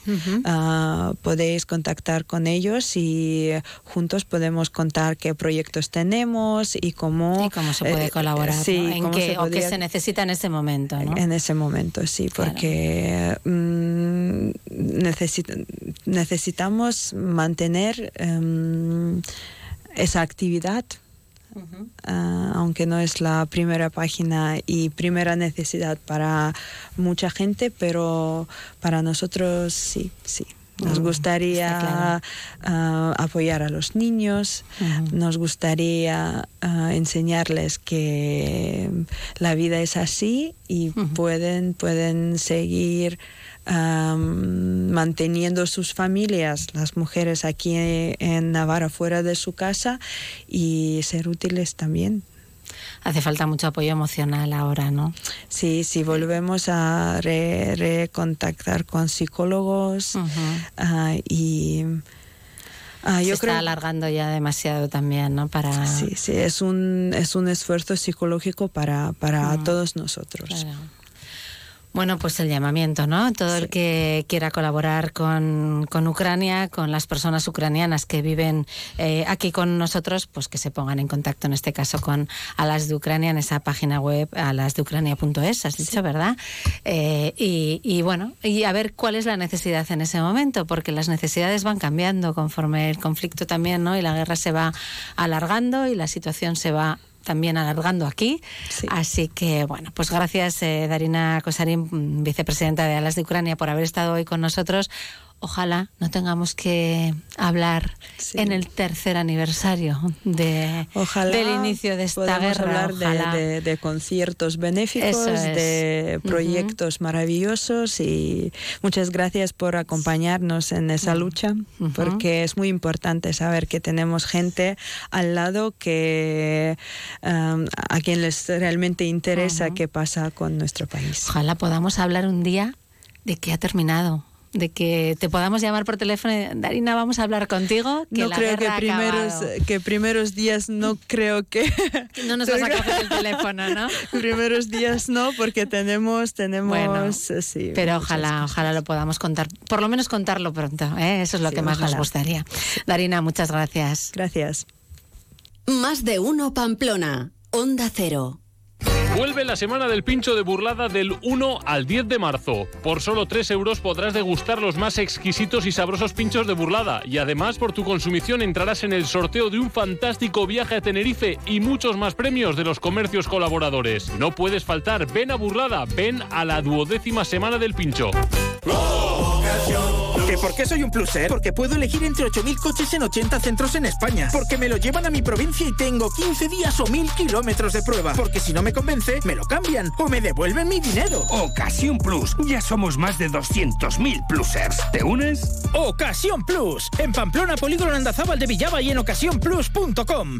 Ah, podéis contactar con ellos y juntos podemos contar qué proyectos tenemos y cómo, Y cómo se puede eh, colaborar, sí, ¿no? en qué o qué se necesita en ese momento, ¿no? en ese momento, sí, porque mm, necesi- necesitamos mantener em, esa actividad. Ah, aunque no es la primera página y primera necesidad para mucha gente, pero para nosotros sí, sí. Nos Mm, gustaría claro. ah, apoyar a los niños, nos gustaría ah, enseñarles que la vida es así y pueden, pueden seguir am, manteniendo sus familias, las mujeres aquí en Navarra fuera de su casa y ser útiles también. Hace falta mucho apoyo emocional ahora, ¿no? Sí, sí, volvemos a re- recontactar con psicólogos ah, y ah, Se está alargando ya demasiado también, ¿no? Para Sí, sí, es un, es un esfuerzo psicológico para, para Mm. todos nosotros. Claro. Bueno, pues el llamamiento, ¿no? Todo el que quiera colaborar con, con Ucrania, con las personas ucranianas que viven eh, aquí con nosotros, pues que se pongan en contacto, en este caso, con Alas de Ucrania en esa página web, alasdeucrania.es, has dicho, ¿verdad? Eh, y, y bueno, y a ver cuál es la necesidad en ese momento, porque las necesidades van cambiando conforme el conflicto también, ¿no? Y la guerra se va alargando y la situación se va también alargando aquí. Así que, bueno, pues gracias, eh, Darina Kosarin, vicepresidenta de Alas de Ucrania, por haber estado hoy con nosotros. Ojalá no tengamos que hablar en el tercer aniversario de, Ojalá del inicio de esta guerra. hablar de- ojalá. de, de conciertos benéficos, es. de proyectos maravillosos y muchas gracias por acompañarnos en esa lucha, porque es muy importante saber que tenemos gente al lado que um, a quien les realmente interesa qué pasa con nuestro país. Ojalá podamos hablar un día de que ha terminado. De que te podamos llamar por teléfono y, Darina, vamos a hablar contigo. Que no la creo que guerra ha primeros, acabado". que primeros días no creo que No nos (laughs) vas a coger el teléfono, ¿no? (laughs) primeros días no porque tenemos tenemos Bueno, sí, Pero ojalá, ojalá lo podamos contar, por lo menos contarlo pronto, ¿eh? eso es lo Sí, que más nos gustaría. Darina, muchas gracias. Gracias. Más de uno Pamplona. Onda Cero. Vuelve la semana del pincho de burlada del 1 al 10 de marzo. Por solo 3 euros podrás degustar los más exquisitos y sabrosos pinchos de burlada. Y además, por tu consumición entrarás en el sorteo de un fantástico viaje a Tenerife y muchos más premios de los comercios colaboradores. No puedes faltar, ven a burlada, ven a la duodécima semana del pincho. ¿Que por qué soy un pluser? Porque puedo elegir entre 8.000 coches en 80 centros en España. Porque me lo llevan a mi provincia y tengo 15 días o 1.000 kilómetros de prueba. Porque si no me convence, me lo cambian o me devuelven mi dinero. Ocasión Plus. Ya somos más de 200.000 plusers. ¿Te unes? Ocasión Plus. En Pamplona, Polígono Andazábal de Villaba y en ocasiónplus.com.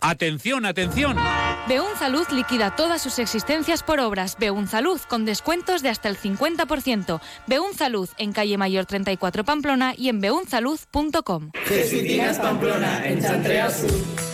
Atención, atención. Beunzaluz liquida todas sus existencias por obras. Beunzaluz con descuentos de hasta el 50%. Beunzaluz en calle Mayor 34 Pamplona y en beunzaluz.com. Jesuitinas Pamplona en Chantrea Sur.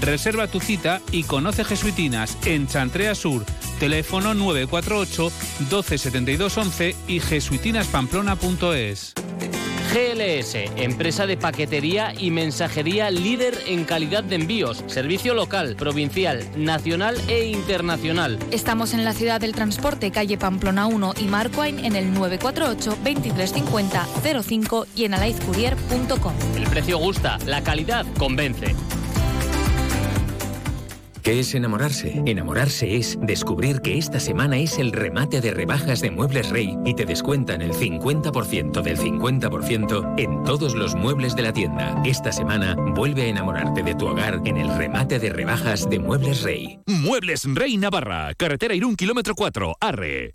Reserva tu cita y conoce Jesuitinas en Chantrea Sur. Teléfono 948 127211 y jesuitinaspamplona.es. GLS, empresa de paquetería y mensajería líder en calidad de envíos, servicio local, provincial, nacional e internacional. Estamos en la ciudad del transporte, calle Pamplona 1 y Marcoain en el 948 2350 05 y en alaizcourier.com. El precio gusta, la calidad convence. ¿Qué es enamorarse? Enamorarse es descubrir que esta semana es el remate de rebajas de Muebles Rey y te descuentan el 50% del 50% en todos los muebles de la tienda. Esta semana vuelve a enamorarte de tu hogar en el remate de rebajas de Muebles Rey. Muebles Rey Navarra, carretera Irún, kilómetro 4, Arre.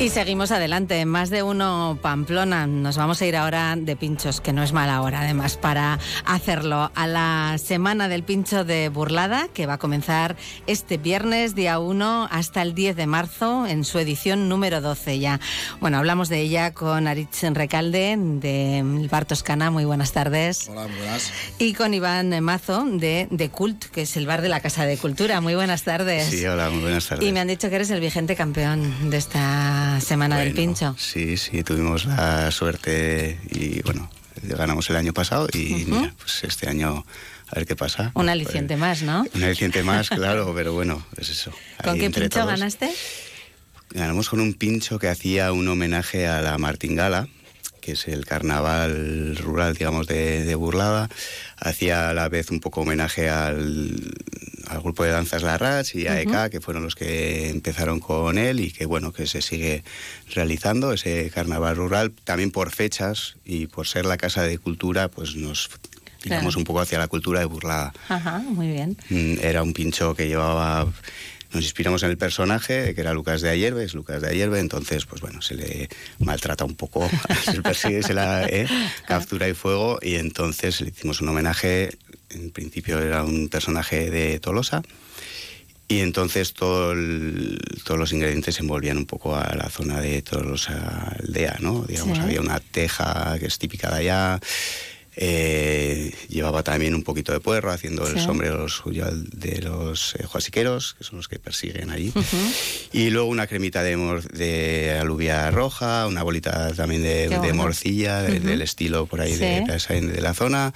Y seguimos adelante, más de uno Pamplona. Nos vamos a ir ahora de pinchos, que no es mala hora además para hacerlo, a la semana del pincho de Burlada, que va a comenzar este viernes, día 1, hasta el 10 de marzo, en su edición número 12 ya. Bueno, hablamos de ella con Aritz Recalde, de Bar Toscana. Muy buenas tardes. Hola, buenas. Y con Iván Mazo, de, de Cult, que es el bar de la Casa de Cultura. Muy buenas tardes. Sí, hola, muy buenas tardes. Y me han dicho que eres el vigente campeón de esta semana del pincho. Sí, sí, tuvimos la suerte y bueno, ganamos el año pasado y mira, pues este año a ver qué pasa. Un aliciente más, ¿no? Un aliciente más, claro, pero bueno, es eso. (laughs) ¿Con ahí qué pincho todos. ganaste? Ganamos con un pincho que hacía un homenaje a la Martingala, que es el carnaval rural, digamos, de, de Burlada. Hacía a la vez un poco homenaje al, al grupo de danzas Larrach y a. ECA, que fueron los que empezaron con él y que, bueno, que se sigue realizando ese carnaval rural, también por fechas y por ser la casa de cultura, pues nos tiramos Claro. un poco hacia la cultura de Burlada. Ajá, muy bien. Mm, Era un pincho que llevaba. Nos inspiramos en el personaje, que era Lucas de Ayerbe, es Lucas de Ayerbe, entonces, pues bueno, se le maltrata un poco, (laughs) se le persigue, se la ¿eh? captura y fuego, y entonces le hicimos un homenaje. En principio era un personaje de Tolosa, y entonces todo el- todos los ingredientes se envolvían un poco a la zona de Tolosa aldea, ¿no? Digamos, Sí. había una teja que es típica de allá, Eh, llevaba también un poquito de puerro, haciendo el sombrero suyo de los eh, que son los que persiguen allí. Y luego una cremita de, mor- de alubia roja, una bolita también de, de morcilla, de- del estilo por ahí Sí. de, de, de la zona.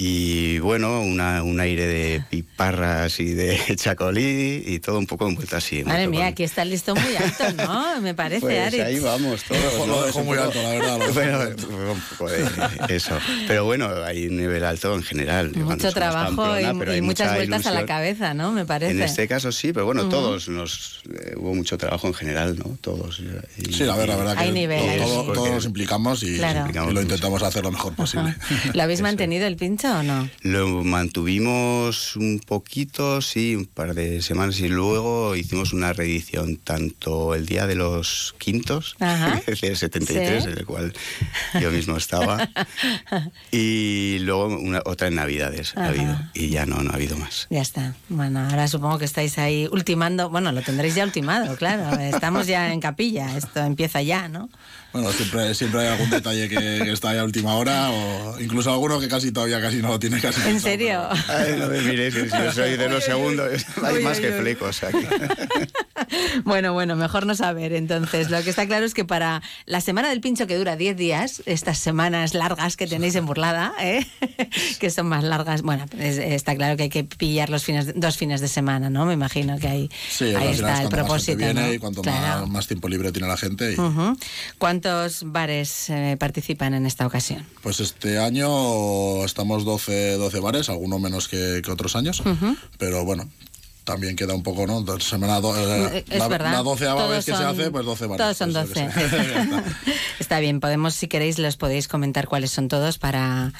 Y bueno, una, un aire de piparras y de (laughs) chacolí y todo un poco envuelto así. Madre mía, con- aquí está el listón muy alto, ¿no? (laughs) Me parece, pues Aritz. ahí vamos todos. Lo ¿no? un muy alto, la verdad, (laughs) Bueno, un poco de eso. Pero bueno, hay un nivel alto en general. Mucho trabajo Pamplona, y, pero y muchas mucha vueltas a la ilusión. cabeza, ¿no? Me parece. En este caso sí, pero bueno, Ujú. todos nos eh, hubo mucho trabajo en general, ¿no? Todos. y- Sí, la verdad, la verdad Hay que nivel, todo- hay todo- nivel. todos nos implicamos y, Claro. y lo intentamos hacer lo mejor posible. ¿Lo habéis mantenido el pincho o no? Lo mantuvimos un poquito, sí, un par de semanas y luego hicimos una reedición tanto el día de los quintos, Ajá. (laughs) el 73, Sí. en el cual yo mismo estaba, y luego una, otra en Navidades ha Ajá. habido, y ya no, no ha habido más. Ya está. Bueno, ahora supongo que estáis ahí ultimando. Bueno, lo tendréis ya ultimado, claro. Estamos ya en capilla. Esto empieza ya, ¿no? Bueno, siempre, siempre hay algún detalle que, que está ahí a última hora o incluso alguno que casi todavía casi no lo tiene casi ¿En pensado, serio? Ay, no me miréis, que si yo soy de los segundos, hay más que flecos aquí. (laughs) Bueno, bueno, mejor no saber. Entonces, lo que está claro es que para la semana del pincho que dura 10 días, estas semanas largas que tenéis en Burlada, ¿eh? (laughs) que son más largas, bueno, es- está claro que hay que pillar los fines, de- dos fines de semana, ¿no? Me imagino que ahí, Sí, ahí está es el cuanto más gente propósito. viene ¿no? y cuanto Claro. más, más tiempo libre tiene la gente. Y. ¿Cuántos bares eh, participan en esta ocasión? Pues este año estamos 12, 12 bares, algunos menos que, que otros años, pero bueno. También queda un poco, ¿no? Semana do- eh, Eh, Es la, verdad. la doceava vez que se hace, pues 12 bares. Todos son pues, yo 12. qué sé. (laughs) Ya está. (laughs) Está bien, podemos, si queréis, los podéis comentar cuáles son todos para,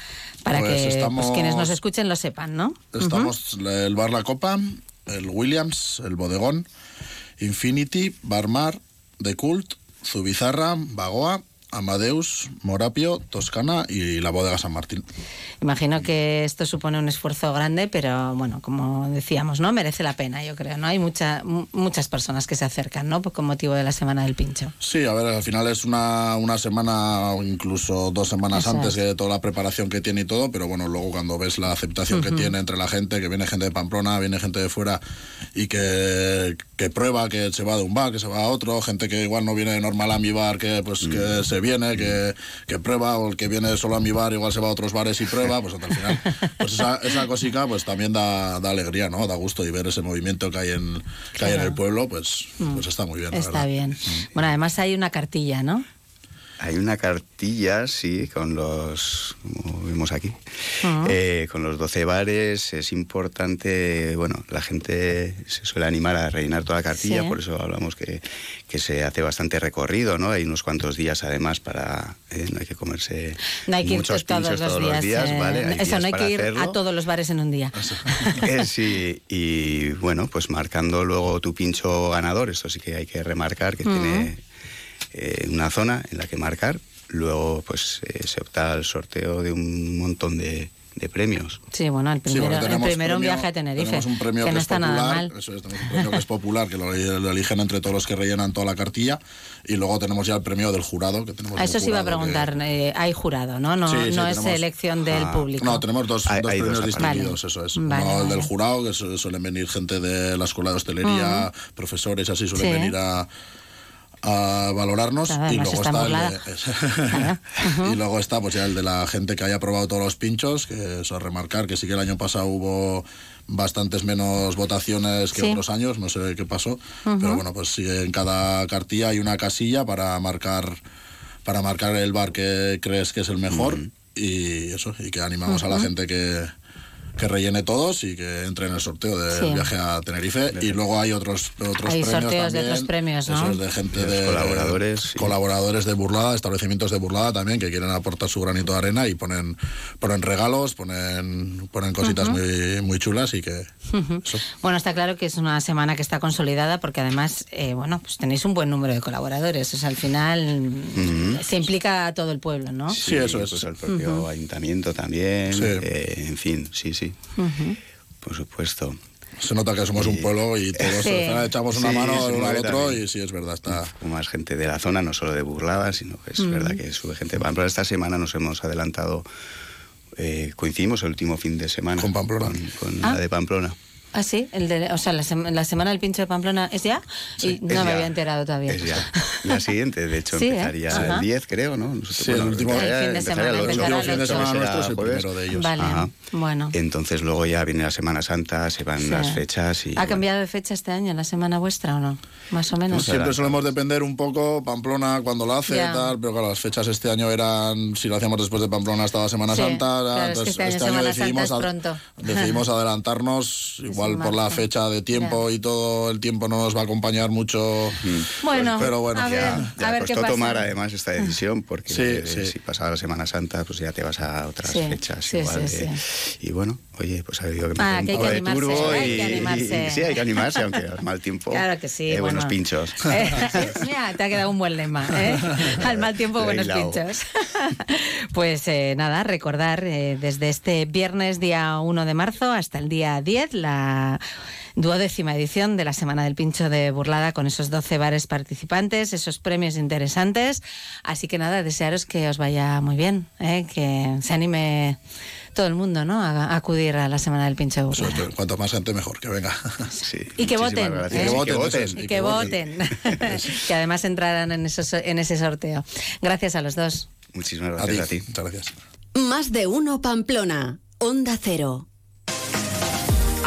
para Pues que estamos- pues, quienes nos escuchen lo sepan, ¿no? Estamos el Bar La Copa, el Williams, el Bodegón, Infinity, Barmar, The Cult, Zubizarra, Bagoa, Amadeus, Morapio, Toscana y la Bodega San Martín. Imagino que esto supone un esfuerzo grande, pero bueno, como decíamos, ¿no? Merece la pena, yo creo, ¿no? Hay mucha, mu- muchas personas que se acercan, ¿no? Con motivo de la Semana del Pincho. Sí, a ver, al final es una, una semana o incluso dos semanas Eso antes es. de toda la preparación que tiene y todo, pero bueno, luego cuando ves la aceptación que tiene entre la gente, que viene gente de Pamplona, viene gente de fuera y que, que prueba, que se va de un bar, que se va a otro, gente que igual no viene de normal a mi bar, que pues que se viene, que, que prueba, o el que viene solo a mi bar, igual se va a otros bares y prueba, pues hasta el final, pues esa, esa cosica pues también da, da alegría, ¿no? Da gusto y ver ese movimiento que hay en, que hay en el pueblo, pues, Mm. pues está muy bien. Está bien. Bueno, además hay una cartilla, ¿no? Hay una cartilla, sí, con los, como vemos aquí, Ujú. eh, con los 12 bares. Es importante, bueno, la gente se suele animar a rellenar toda la cartilla, Sí. por eso hablamos que, que se hace bastante recorrido, ¿no? Hay unos cuantos días además para, eh, no hay que comerse No hay que ir muchos todos pinchos los todos días. los días, eh, ¿vale? Hay eso, días no hay que ir hacerlo. a todos los bares en un día. (laughs) Eh, sí, y bueno, pues marcando luego tu pincho ganador, esto sí que hay que remarcar que Ujú. tiene eh, una zona en la que marcar, luego pues eh, se opta al sorteo de un montón de, de premios. Sí, bueno, el Sí, primero, porque el primero un premio- viaje a Tenerife, Tenemos un premio que que, no es está popular, nada mal. Eso es, tenemos un premio que es popular, que lo, lo eligen entre todos los que rellenan toda la cartilla. Y luego tenemos ya el premio del jurado, que tenemos A un eso sí iba a jurado que- preguntar, eh, hay jurado, ¿no? No, Sí, sí, no es tenemos- elección del Ah, público. No, tenemos dos, Hay- dos hay premios distinguidos, eso es. Vale, Uno el vale. del jurado, que su- suelen venir gente de la escuela de hostelería, profesores, así suelen Sí. venir a, a valorarnos. Claro, y luego está está el de, (laughs) y luego está pues ya el de la gente que haya probado todos los pinchos, que eso remarcar que sí que el año pasado hubo bastantes menos votaciones que Sí. otros años, no sé qué pasó, pero bueno, pues sí, en cada cartilla hay una casilla para marcar para marcar el bar que crees que es el mejor y eso, y que animamos a la gente que, que rellene todos y que entre en el sorteo del Sí. viaje a Tenerife. Y luego hay otros, otros Hay premios sorteos de también. otros premios, ¿no? De gente de colaboradores, sí. colaboradores de Burlada, establecimientos de Burlada también, que quieren aportar su granito de arena y ponen, ponen regalos, ponen, ponen cositas muy, muy chulas y que. Bueno, está claro que es una semana que está consolidada porque además, eh, bueno, pues tenéis un buen número de colaboradores. O sea, al final se implica a todo el pueblo, ¿no? Sí, eso es. Pues el propio ayuntamiento también, Sí. eh, en fin, sí, sí, Ujú. por supuesto. se nota que somos un pueblo y todos Sí. echamos una Sí, mano uno al otro también. y sí, es verdad, está... Con más gente de la zona, no solo de Burlada, sino que es Mm. verdad que sube gente. Ejemplo, esta semana nos hemos adelantado eh, coincidimos el último fin de semana. Con Pamplona. Con, Ah. la de Pamplona. Ah, sí, el de, o sea, la, sema- la semana del pincho de Pamplona es ya y no es me ya. había enterado todavía. Es ya. La siguiente, de hecho, (laughs) Sí, ¿eh? empezaría Ajá. el 10, creo, ¿no? Nosotros, Sí, el último- El fin de semana, el el el fin de semana nuestro es el primero de ellos. Vale, Ajá. Bueno. Entonces luego ya viene la Semana Santa, se van Sí. las fechas y... ¿Ha cambiado de fecha este año, la semana vuestra o no? Más o menos. Siempre solemos depender un poco, Pamplona cuando lo hace Ya. y tal, pero claro, las fechas este año eran, si lo hacíamos después de Pamplona estaba Semana Sí, Santa, claro, es que entonces este año Semana Santa es pronto. decidimos (laughs) adelantarnos, igual por la fecha de tiempo y todo, el tiempo no nos va a acompañar mucho. Bueno, pero bueno, a ver, Ya, ya a ver qué costó pasa. tomar además esta decisión porque (laughs) Sí, eh, sí. si pasaba la Semana Santa pues ya te vas a otras Sí, fechas sí, igual sí, de- y bueno oye pues ha habido que Ah, que hay un que poco de animarse, turbo hay y, que animarse. y- (laughs) sí hay que animarse aunque al mal tiempo Claro que sí, eh, buenos bueno. pinchos (laughs) Eh, mira, te ha quedado un buen lema. ¿eh? (laughs) Al mal tiempo, buenos pinchos. pues eh, nada, recordar eh, desde este viernes, día 1 de marzo, hasta el día 10, la duodécima edición de la Semana del Pincho de Burlada con esos 12 bares participantes, esos premios interesantes. Así que nada, desearos que os vaya muy bien, ¿eh? que se anime todo el mundo ¿no? a, a acudir a la Semana del. Sobre todo, cuanto más gente mejor, que venga. (laughs) Y que voten. ¿eh? Y que voten, Y que voten. (laughs) que además entrarán en, esos- en ese sorteo. Gracias a los dos. muchísimas gracias a ti, Muchas gracias Más de uno Pamplona. Onda Cero.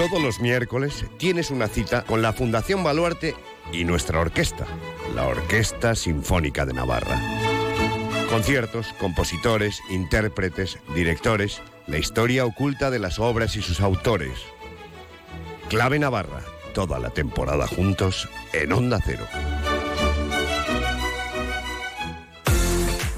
Todos los miércoles tienes una cita con la Fundación Baluarte y nuestra orquesta, la Orquesta Sinfónica de Navarra. Conciertos, compositores, intérpretes, directores, la historia oculta de las obras y sus autores. Clave Navarra, toda la temporada juntos en Onda Cero.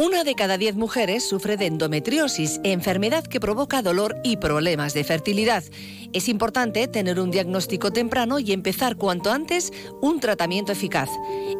Una de cada diez mujeres sufre de endometriosis, enfermedad que provoca dolor y problemas de fertilidad. Es importante tener un diagnóstico temprano y empezar cuanto antes un tratamiento eficaz.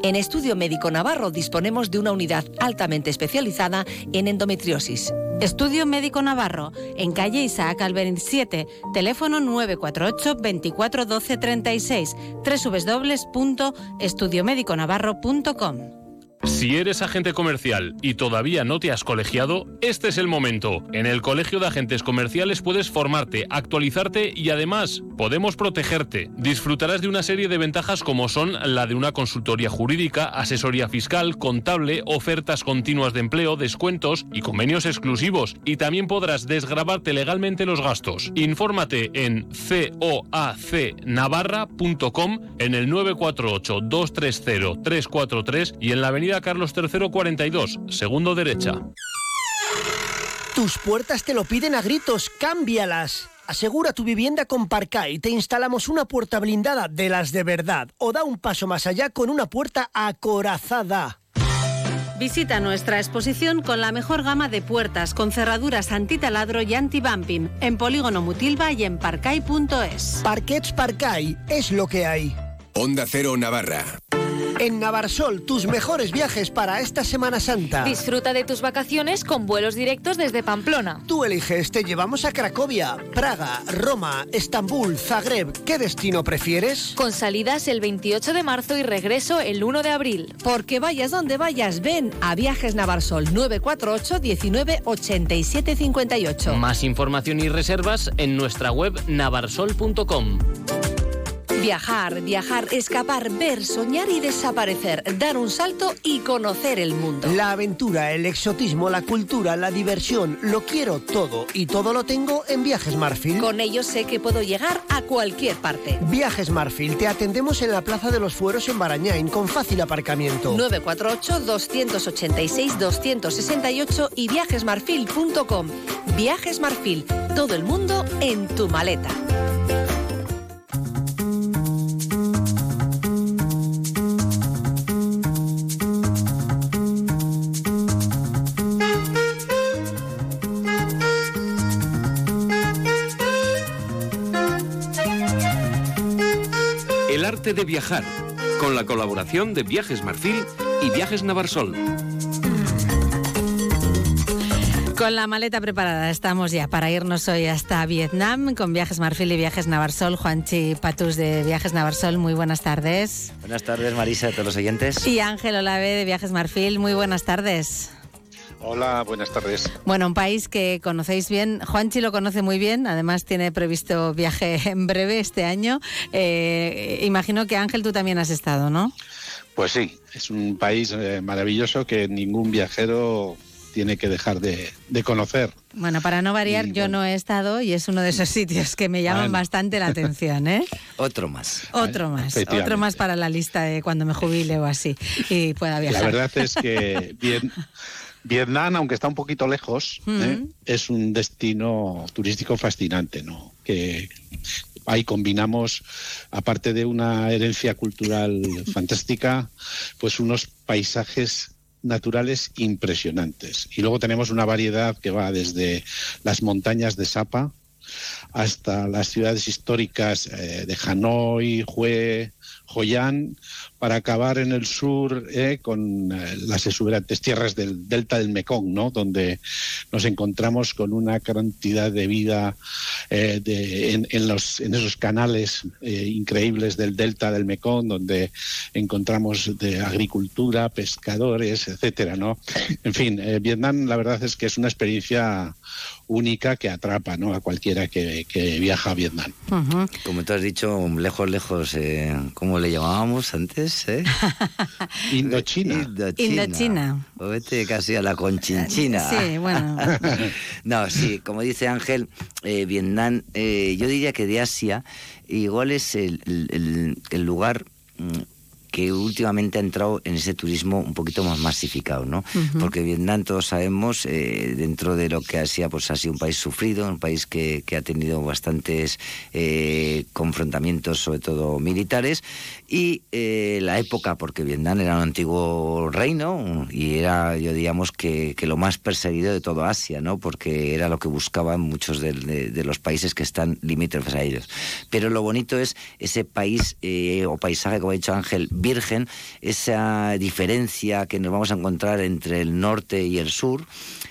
En Estudio Médico Navarro disponemos de una unidad altamente especializada en endometriosis. Estudio Médico Navarro, en calle Isaac Albert 7, teléfono 948 24 12 36, www.estudiomediconavarro.com. Si eres agente comercial y todavía no te has colegiado, este es el momento. En el Colegio de Agentes Comerciales puedes formarte, actualizarte y además podemos protegerte. Disfrutarás de una serie de ventajas como son la de una consultoría jurídica, asesoría fiscal, contable, ofertas continuas de empleo, descuentos y convenios exclusivos. Y también podrás desgrabarte legalmente los gastos. Infórmate en coacnavarra.com en el 948 230 343 y en la avenida Carlos III 42, segundo derecha. Tus puertas te lo piden a gritos, cámbialas. Asegura tu vivienda con Parcay. Te instalamos una puerta blindada de las de verdad. O da un paso más allá con una puerta acorazada. Visita nuestra exposición con la mejor gama de puertas con cerraduras antitaladro y anti-bumping en Polígono Mutilva y en parcay.es. Parquets Parcay es lo que hay. Onda Cero Navarra. En Navarsol, tus mejores viajes para esta Semana Santa. Disfruta de tus vacaciones con vuelos directos desde Pamplona. Tú eliges, te llevamos a Cracovia, Praga, Roma, Estambul, Zagreb. ¿Qué destino prefieres? Con salidas el 28 de marzo y regreso el 1 de abril. Porque vayas donde vayas, ven a Viajes Navarsol 948 19 87 58. Más información y reservas en nuestra web navarsol.com. Viajar, viajar, escapar, ver, soñar y desaparecer, dar un salto y conocer el mundo. La aventura, el exotismo, la cultura, la diversión, lo quiero todo y todo lo tengo en Viajes Marfil. Con ellos sé que puedo llegar a cualquier parte. Viajes Marfil, te atendemos en la Plaza de los Fueros en Barañáin con fácil aparcamiento. 948-286-268 y viajesmarfil.com. Viajes Marfil, todo el mundo en tu maleta. Arte de viajar, con la colaboración de Viajes Marfil y Viajes Navarsol. Con la maleta preparada estamos ya para irnos hoy hasta Vietnam con Viajes Marfil y Viajes Navarsol. Juanchi Patus de Viajes Navarsol, muy buenas tardes. Buenas tardes, Marisa, a todos los oyentes. Y Ángel Olave de Viajes Marfil, muy buenas tardes. Hola, buenas tardes. Bueno, un país que conocéis bien. Juanchi lo conoce muy bien, además tiene previsto viaje (laughs) en breve este año. Eh, imagino que Ángel tú también has estado, ¿no? Pues sí, es un país eh, maravilloso que ningún viajero tiene que dejar de, de conocer. Bueno, para no variar, yo no he estado y es uno de esos (laughs) sitios que me llaman Bueno. bastante la atención, ¿eh? (laughs) Otro más. Otro más, otro más para la lista de cuando me jubile o así y pueda viajar. La verdad es que bien, Vietnam, aunque está un poquito lejos, Mm. ¿eh? es un destino turístico fascinante, ¿no? Que ahí combinamos, aparte de una herencia cultural (laughs) fantástica, pues unos paisajes naturales impresionantes. Y luego tenemos una variedad que va desde las montañas de Sapa hasta las ciudades históricas eh, de Hanoi, Hue, Hoi An, para acabar en el sur eh, con eh, las exuberantes tierras del delta del Mekong, ¿no? donde nos encontramos con una cantidad de vida eh, de- en, en los, en esos canales eh, increíbles del delta del Mekong, donde encontramos de agricultura, pescadores, etcétera, ¿no? En fin, eh, Vietnam la verdad es que es una experiencia única que atrapa ¿no? a cualquiera que, que viaja a Vietnam. Como tú has dicho, lejos, lejos, eh, ¿cómo le llamábamos antes? Eh? (laughs) Indochina. Indochina. O vete casi a la conchinchina. Sí, bueno. (laughs) no, sí, como dice Ángel, eh, Vietnam, eh, yo diría que de Asia, igual es el, el- el- el lugar mm, que últimamente ha entrado en ese turismo un poquito más masificado, ¿no? Porque Vietnam, todos sabemos, eh, dentro de lo que Asia, pues ha sido un país sufrido, un país que, que ha tenido bastantes eh, confrontamientos, sobre todo militares, y eh, la época, porque Vietnam era un antiguo reino y era, yo digamos, que, que lo más perseguido de todo Asia, ¿no? Porque era lo que buscaban muchos de, de- de los países que están limítrofes a ellos. Pero lo bonito es ese país o paisaje, como ha dicho Ángel, virgen, esa diferencia que nos vamos a encontrar entre el norte y el sur.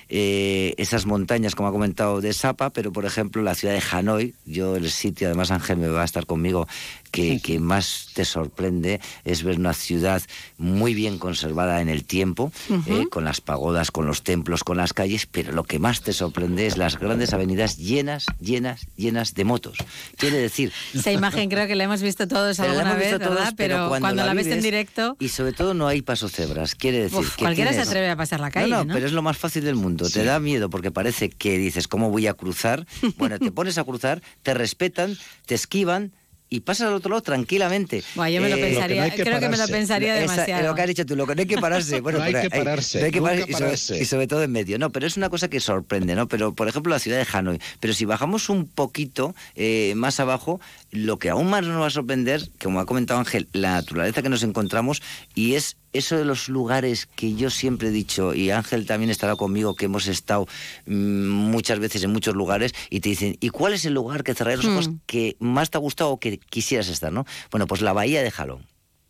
eh, esas montañas, como ha comentado, de Sapa, pero por ejemplo la ciudad de Hanoi, yo el sitio, además Ángel me va a estar conmigo, que, que más te sorprende es ver una ciudad muy bien conservada en el tiempo, eh, con las pagodas, con los templos, con las calles, pero lo que más te sorprende es las grandes avenidas llenas, llenas, llenas de motos. Quiere decir... (laughs) Esa imagen creo que la hemos visto todos la alguna hemos vez, todos, ¿verdad? Pero, cuando, la, ves en directo, Y sobre todo no hay paso cebras. Quiere decir uf, que cualquiera se atreve a pasar la calle, no, ¿no? no, pero es lo más fácil del mundo. Te da miedo porque parece que dices, ¿cómo voy a cruzar? (laughs) Bueno, te pones a cruzar, te respetan, te esquivan y pasas al otro lado tranquilamente. Buah, yo me lo Eh, pensaría, creo que me lo pensaría esa- demasiado. lo que has dicho tú, lo que no hay que pararse. (laughs) Bueno, No hay pero que pararse, no hay que nunca pararse y, sobre, pararse. y sobre todo en medio. No, pero es una cosa que sorprende, ¿no? Pero, por ejemplo, la ciudad de Hanoi. Pero si bajamos un poquito eh, más abajo, lo que aún más nos va a sorprender, como ha comentado Ángel, la naturaleza que nos encontramos y es eso de los lugares que yo siempre he dicho, y Ángel también estará conmigo, que hemos estado mm, muchas veces en muchos lugares, y te dicen, ¿y cuál es el lugar que cerraré los ojos Hmm. que más te ha gustado o que quisieras estar, no? Bueno, pues la bahía de Jalón.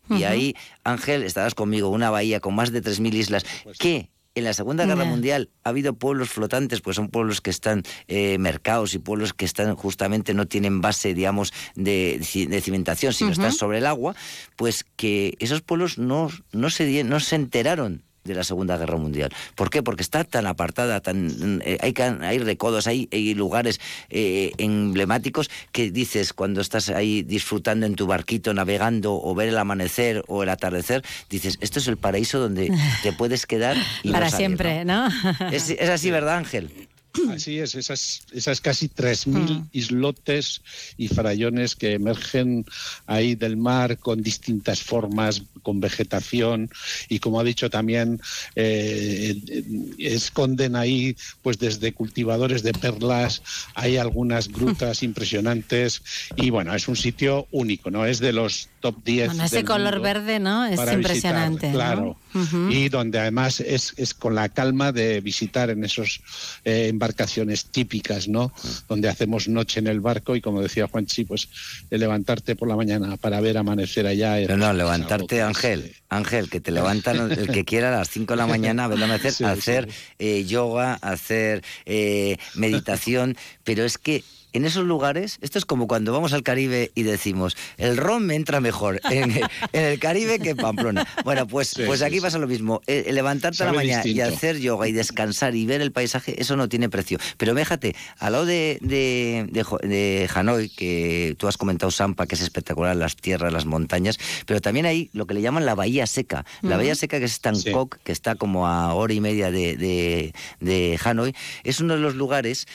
Y ahí, Ángel, estarás conmigo, una bahía con más de 3.000 islas, que en la Segunda Guerra. Mundial ha habido pueblos flotantes, pues son pueblos que están eh, mercados y pueblos que están justamente no tienen base, digamos, de, de cimentación, sino están sobre el agua, pues que esos pueblos no, no, se, no se enteraron de la Segunda Guerra Mundial. ¿Por qué? Porque está tan apartada, tan eh, hay, hay recodos, hay, hay lugares eh, emblemáticos que dices cuando estás ahí disfrutando en tu barquito, navegando o ver el amanecer o el atardecer, dices, esto es el paraíso donde te puedes quedar y (laughs) no Para salir, siempre, ¿no? ¿no? Es, es así, ¿verdad, Ángel? (clears throat) Así es, esas, esas casi 3.000 Mm. islotes y farallones que emergen ahí del mar con distintas formas, con vegetación y como ha dicho también, eh, eh, esconden ahí pues desde cultivadores de perlas, hay algunas grutas (laughs) impresionantes y bueno, es un sitio único, ¿no? Es de los top 10 Bueno, ese del color mundo verde, ¿no? Es visitar, impresionante. ¿no? claro. Y donde además es, es con la calma de visitar en esas embarcaciones típicas, ¿no? Donde hacemos noche en el barco y como decía Juanchi, pues de levantarte por la mañana para ver amanecer allá. No, no, levantarte, Ángel, Ángel, que te levantan el que quiera a las 5 de la mañana, a ver amanecer, (laughs) Sí, hacer eh, yoga, hacer eh, meditación, pero es que en esos lugares, esto es como cuando vamos al Caribe y decimos, el ron me entra mejor en, (laughs) en el Caribe que en Pamplona. Bueno, pues, Sí, pues aquí sí. pasa lo mismo. El, el levantarte a la mañana y hacer yoga y descansar y ver el paisaje, eso no tiene precio. Pero fíjate, al lado de, de, de Hanoi, que tú has comentado Sampa, que es espectacular, las tierras, las montañas, pero también hay lo que le llaman la Bahía Seca. La. Bahía Seca, que es Bangkok, que está como a hora y media de, de Hanoi, es uno de los lugares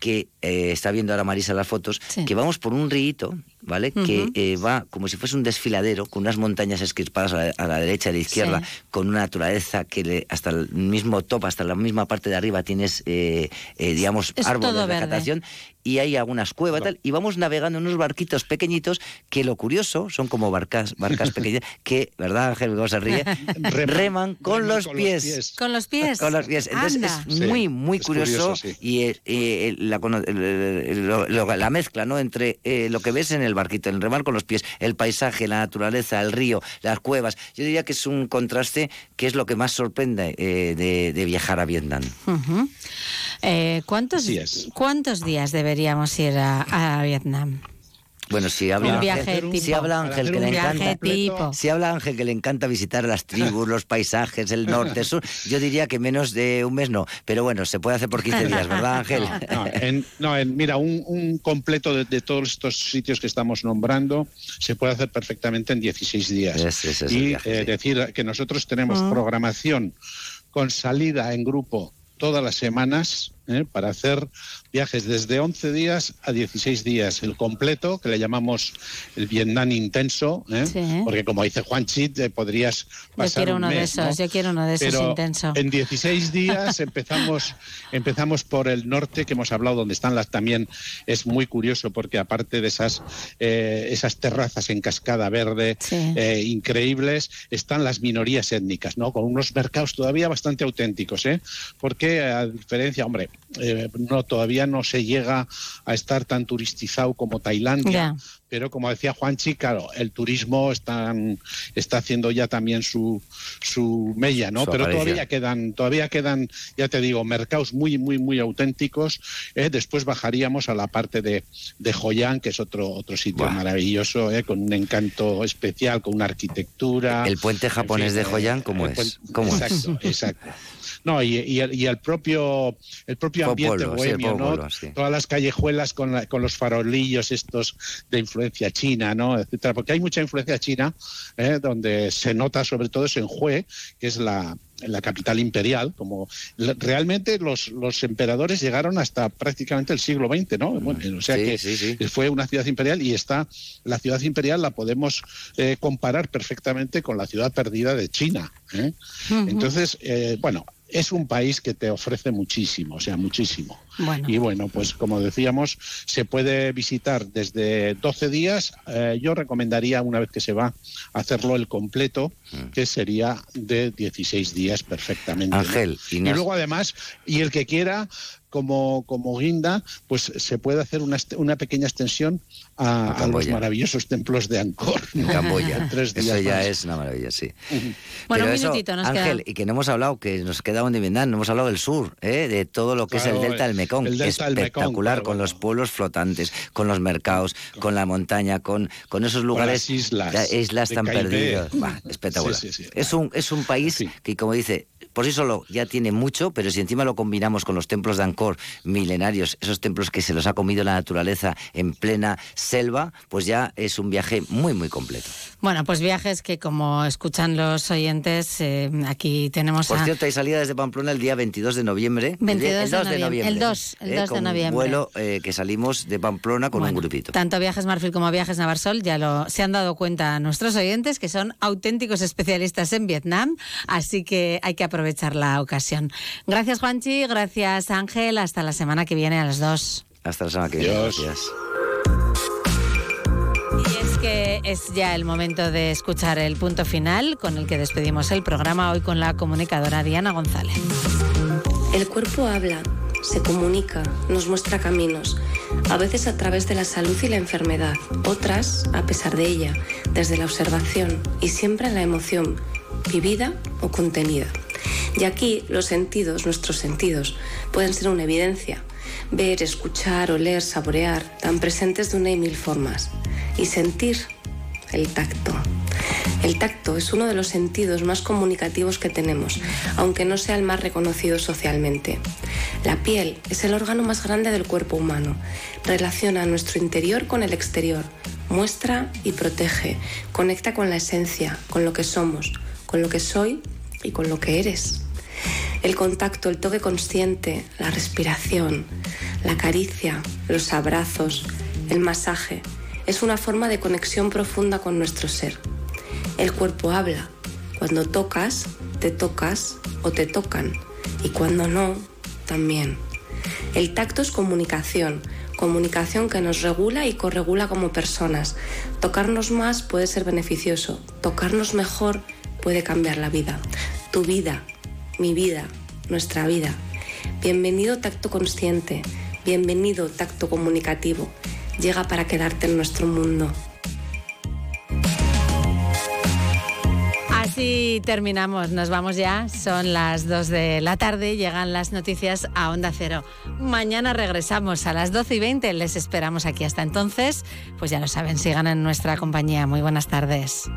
que eh, está viendo ahora Marisa las fotos, que vamos por un río, ¿vale? Que eh, va como si fuese un desfiladero, con unas montañas esquirpadas a la, a la derecha y a la izquierda, Sí. con una naturaleza que le- hasta el mismo top, hasta la misma parte de arriba tienes, eh, eh, digamos, Es árboles de verde. vegetación y hay algunas cuevas tal, y vamos navegando en unos barquitos pequeñitos que lo curioso son como barcas, barcas (laughs) pequeñas que, ¿verdad Ángel? Cómo se ríe, (laughs) reman, con, los, pies. Con los pies. Con los pies. Entonces Anda. es muy, muy es curioso, curioso, sí. y la, lo- la mezcla ¿no? entre eh, lo que ves en el barquito, en el remar con los pies, el paisaje, la naturaleza, el río, las cuevas. Yo diría que es un contraste que es lo que más sorprende eh, de, de viajar a Vietnam. Eh, ¿cuántos. ¿Cuántos días deberíamos ir a, a Vietnam? Bueno, si habla, Ángel, si habla Ángel que le encanta, tipo. si habla Ángel que le encanta visitar las tribus, los paisajes, el (laughs) norte, el sur, yo diría que menos de un mes no, pero bueno, se puede hacer por 15 días, ¿verdad (laughs) Ángel? (laughs) No, en- no, en- mira, un, un completo de, de todos estos sitios que estamos nombrando se puede hacer perfectamente en 16 días. Ese- ese y viaje, eh, sí. decir que nosotros tenemos Mm. programación con salida en grupo todas las semanas ¿eh? para hacer viajes desde 11 días a 16 días. El completo, que le llamamos el Vietnam intenso, ¿eh? Sí. porque como dice Juanchi, te podrías Yo pasar quiero un uno de esos, ¿no? yo quiero uno de esos Pero intenso. En 16 días empezamos, (laughs) empezamos por el norte, que hemos hablado, donde están las también. Es muy curioso porque aparte de esas, eh, esas terrazas en cascada verde Sí. eh, increíbles, están las minorías étnicas, ¿no? Con unos mercados todavía bastante auténticos, ¿eh? Porque a diferencia, hombre, eh, no todavía no se llega a estar tan turistizado como Tailandia. Pero como decía Juanchi, claro, el turismo está, está haciendo ya también su, su mella, ¿no? Su Pero aparición. todavía quedan, todavía quedan, ya te digo, mercados muy, muy, muy auténticos. ¿eh? Después bajaríamos a la parte de, de Hoi An, que es otro, otro sitio maravilloso, ¿eh? con un encanto especial, con una arquitectura. El puente japonés En fin, de eh, Hoi An, ¿cómo es? puente- ¿Cómo es? exacto, exacto. No, y, y el, y el propio el propio ambiente sí, bohemio, ¿no? sí. Todas las callejuelas con, la- con los farolillos estos de influencia china, ¿no? Etcétera, porque hay mucha influencia china, ¿eh? donde se nota sobre todo es en Hue, que es la la capital imperial, como realmente los, los emperadores llegaron hasta prácticamente el siglo XX, ¿no? Bueno, o sea Sí, que sí, sí. fue una ciudad imperial y está la ciudad imperial la podemos eh, comparar perfectamente con la ciudad perdida de China. ¿eh? Entonces, eh, bueno, es un país que te ofrece muchísimo, o sea, muchísimo. Bueno. Y bueno, pues como decíamos, se puede visitar desde 12 días. Eh, yo recomendaría, una vez que se va, hacerlo el completo, Mm. que sería de 16 días perfectamente. ¿no? Ángel, Y Inés. luego además, y el que quiera, como, como guinda, pues se puede hacer una, una pequeña extensión a, a los maravillosos templos de Angkor. En ¿no? Camboya. (laughs) Tres días Eso ya más. es una maravilla, sí. Bueno, Pero un eso, minutito nos Ángel, queda. y que no hemos hablado, que nos queda un Vietnam, no hemos hablado del sur, ¿eh? de todo lo que es el delta del Mekong. El delta del Mekong, Espectacular, con los pueblos flotantes, con los mercados, con la montaña, con, con esos lugares. las islas islas tan perdidas. Bah, espectacular. Sí, sí, sí. Es, un, es un país que, como dice, por sí solo ya tiene mucho, pero si encima lo combinamos con los templos de Angkor, milenarios, esos templos que se los ha comido la naturaleza en plena selva, pues ya es un viaje muy, muy completo. Bueno, pues viajes que como escuchan los oyentes, eh, aquí tenemos Por a... cierto, hay salida desde Pamplona el día 22 de noviembre. 22 el, de 2 de noviembre. noviembre. El 2, el eh, 2 de noviembre. Un vuelo eh, que salimos de Pamplona con un grupito. Tanto Viajes Marfil como Viajes Navarsol ya lo, se han dado cuenta nuestros oyentes que son auténticos especialistas en Vietnam, así que hay que aprovechar la ocasión. Gracias Juanchi, gracias Ángel, hasta la semana que viene a las dos. Hasta la semana que viene. Gracias. Y es que es ya el momento de escuchar el punto final con el que despedimos el programa hoy con la comunicadora Diana González. El cuerpo habla, se comunica, nos muestra caminos, a veces a través de la salud y la enfermedad, otras a pesar de ella, desde la observación y siempre en la emoción, vivida o contenida. Y aquí los sentidos, nuestros sentidos, pueden ser una evidencia. Ver, escuchar, oler, saborear, tan presentes de una y mil formas. Y sentir el tacto. El tacto es uno de los sentidos más comunicativos que tenemos, aunque no sea el más reconocido socialmente. La piel es el órgano más grande del cuerpo humano. Relaciona nuestro interior con el exterior, muestra y protege, conecta con la esencia, con lo que somos, con lo que soy y con lo que eres. El contacto, el toque consciente, la respiración, la caricia, los abrazos, el masaje, es una forma de conexión profunda con nuestro ser. El cuerpo habla. Cuando tocas, te tocas o te tocan. Y cuando no, también. El tacto es comunicación, comunicación que nos regula y corregula como personas. Tocarnos más puede ser beneficioso, tocarnos mejor puede cambiar la vida. Tu vida, mi vida, nuestra vida. Bienvenido tacto consciente, bienvenido tacto comunicativo. Llega para quedarte en nuestro mundo. Así terminamos, nos vamos ya, son las 2 de la tarde, llegan las noticias a Onda Cero. Mañana regresamos a las 12 y 20, les esperamos aquí hasta entonces, pues ya lo saben, sigan en nuestra compañía. Muy buenas tardes.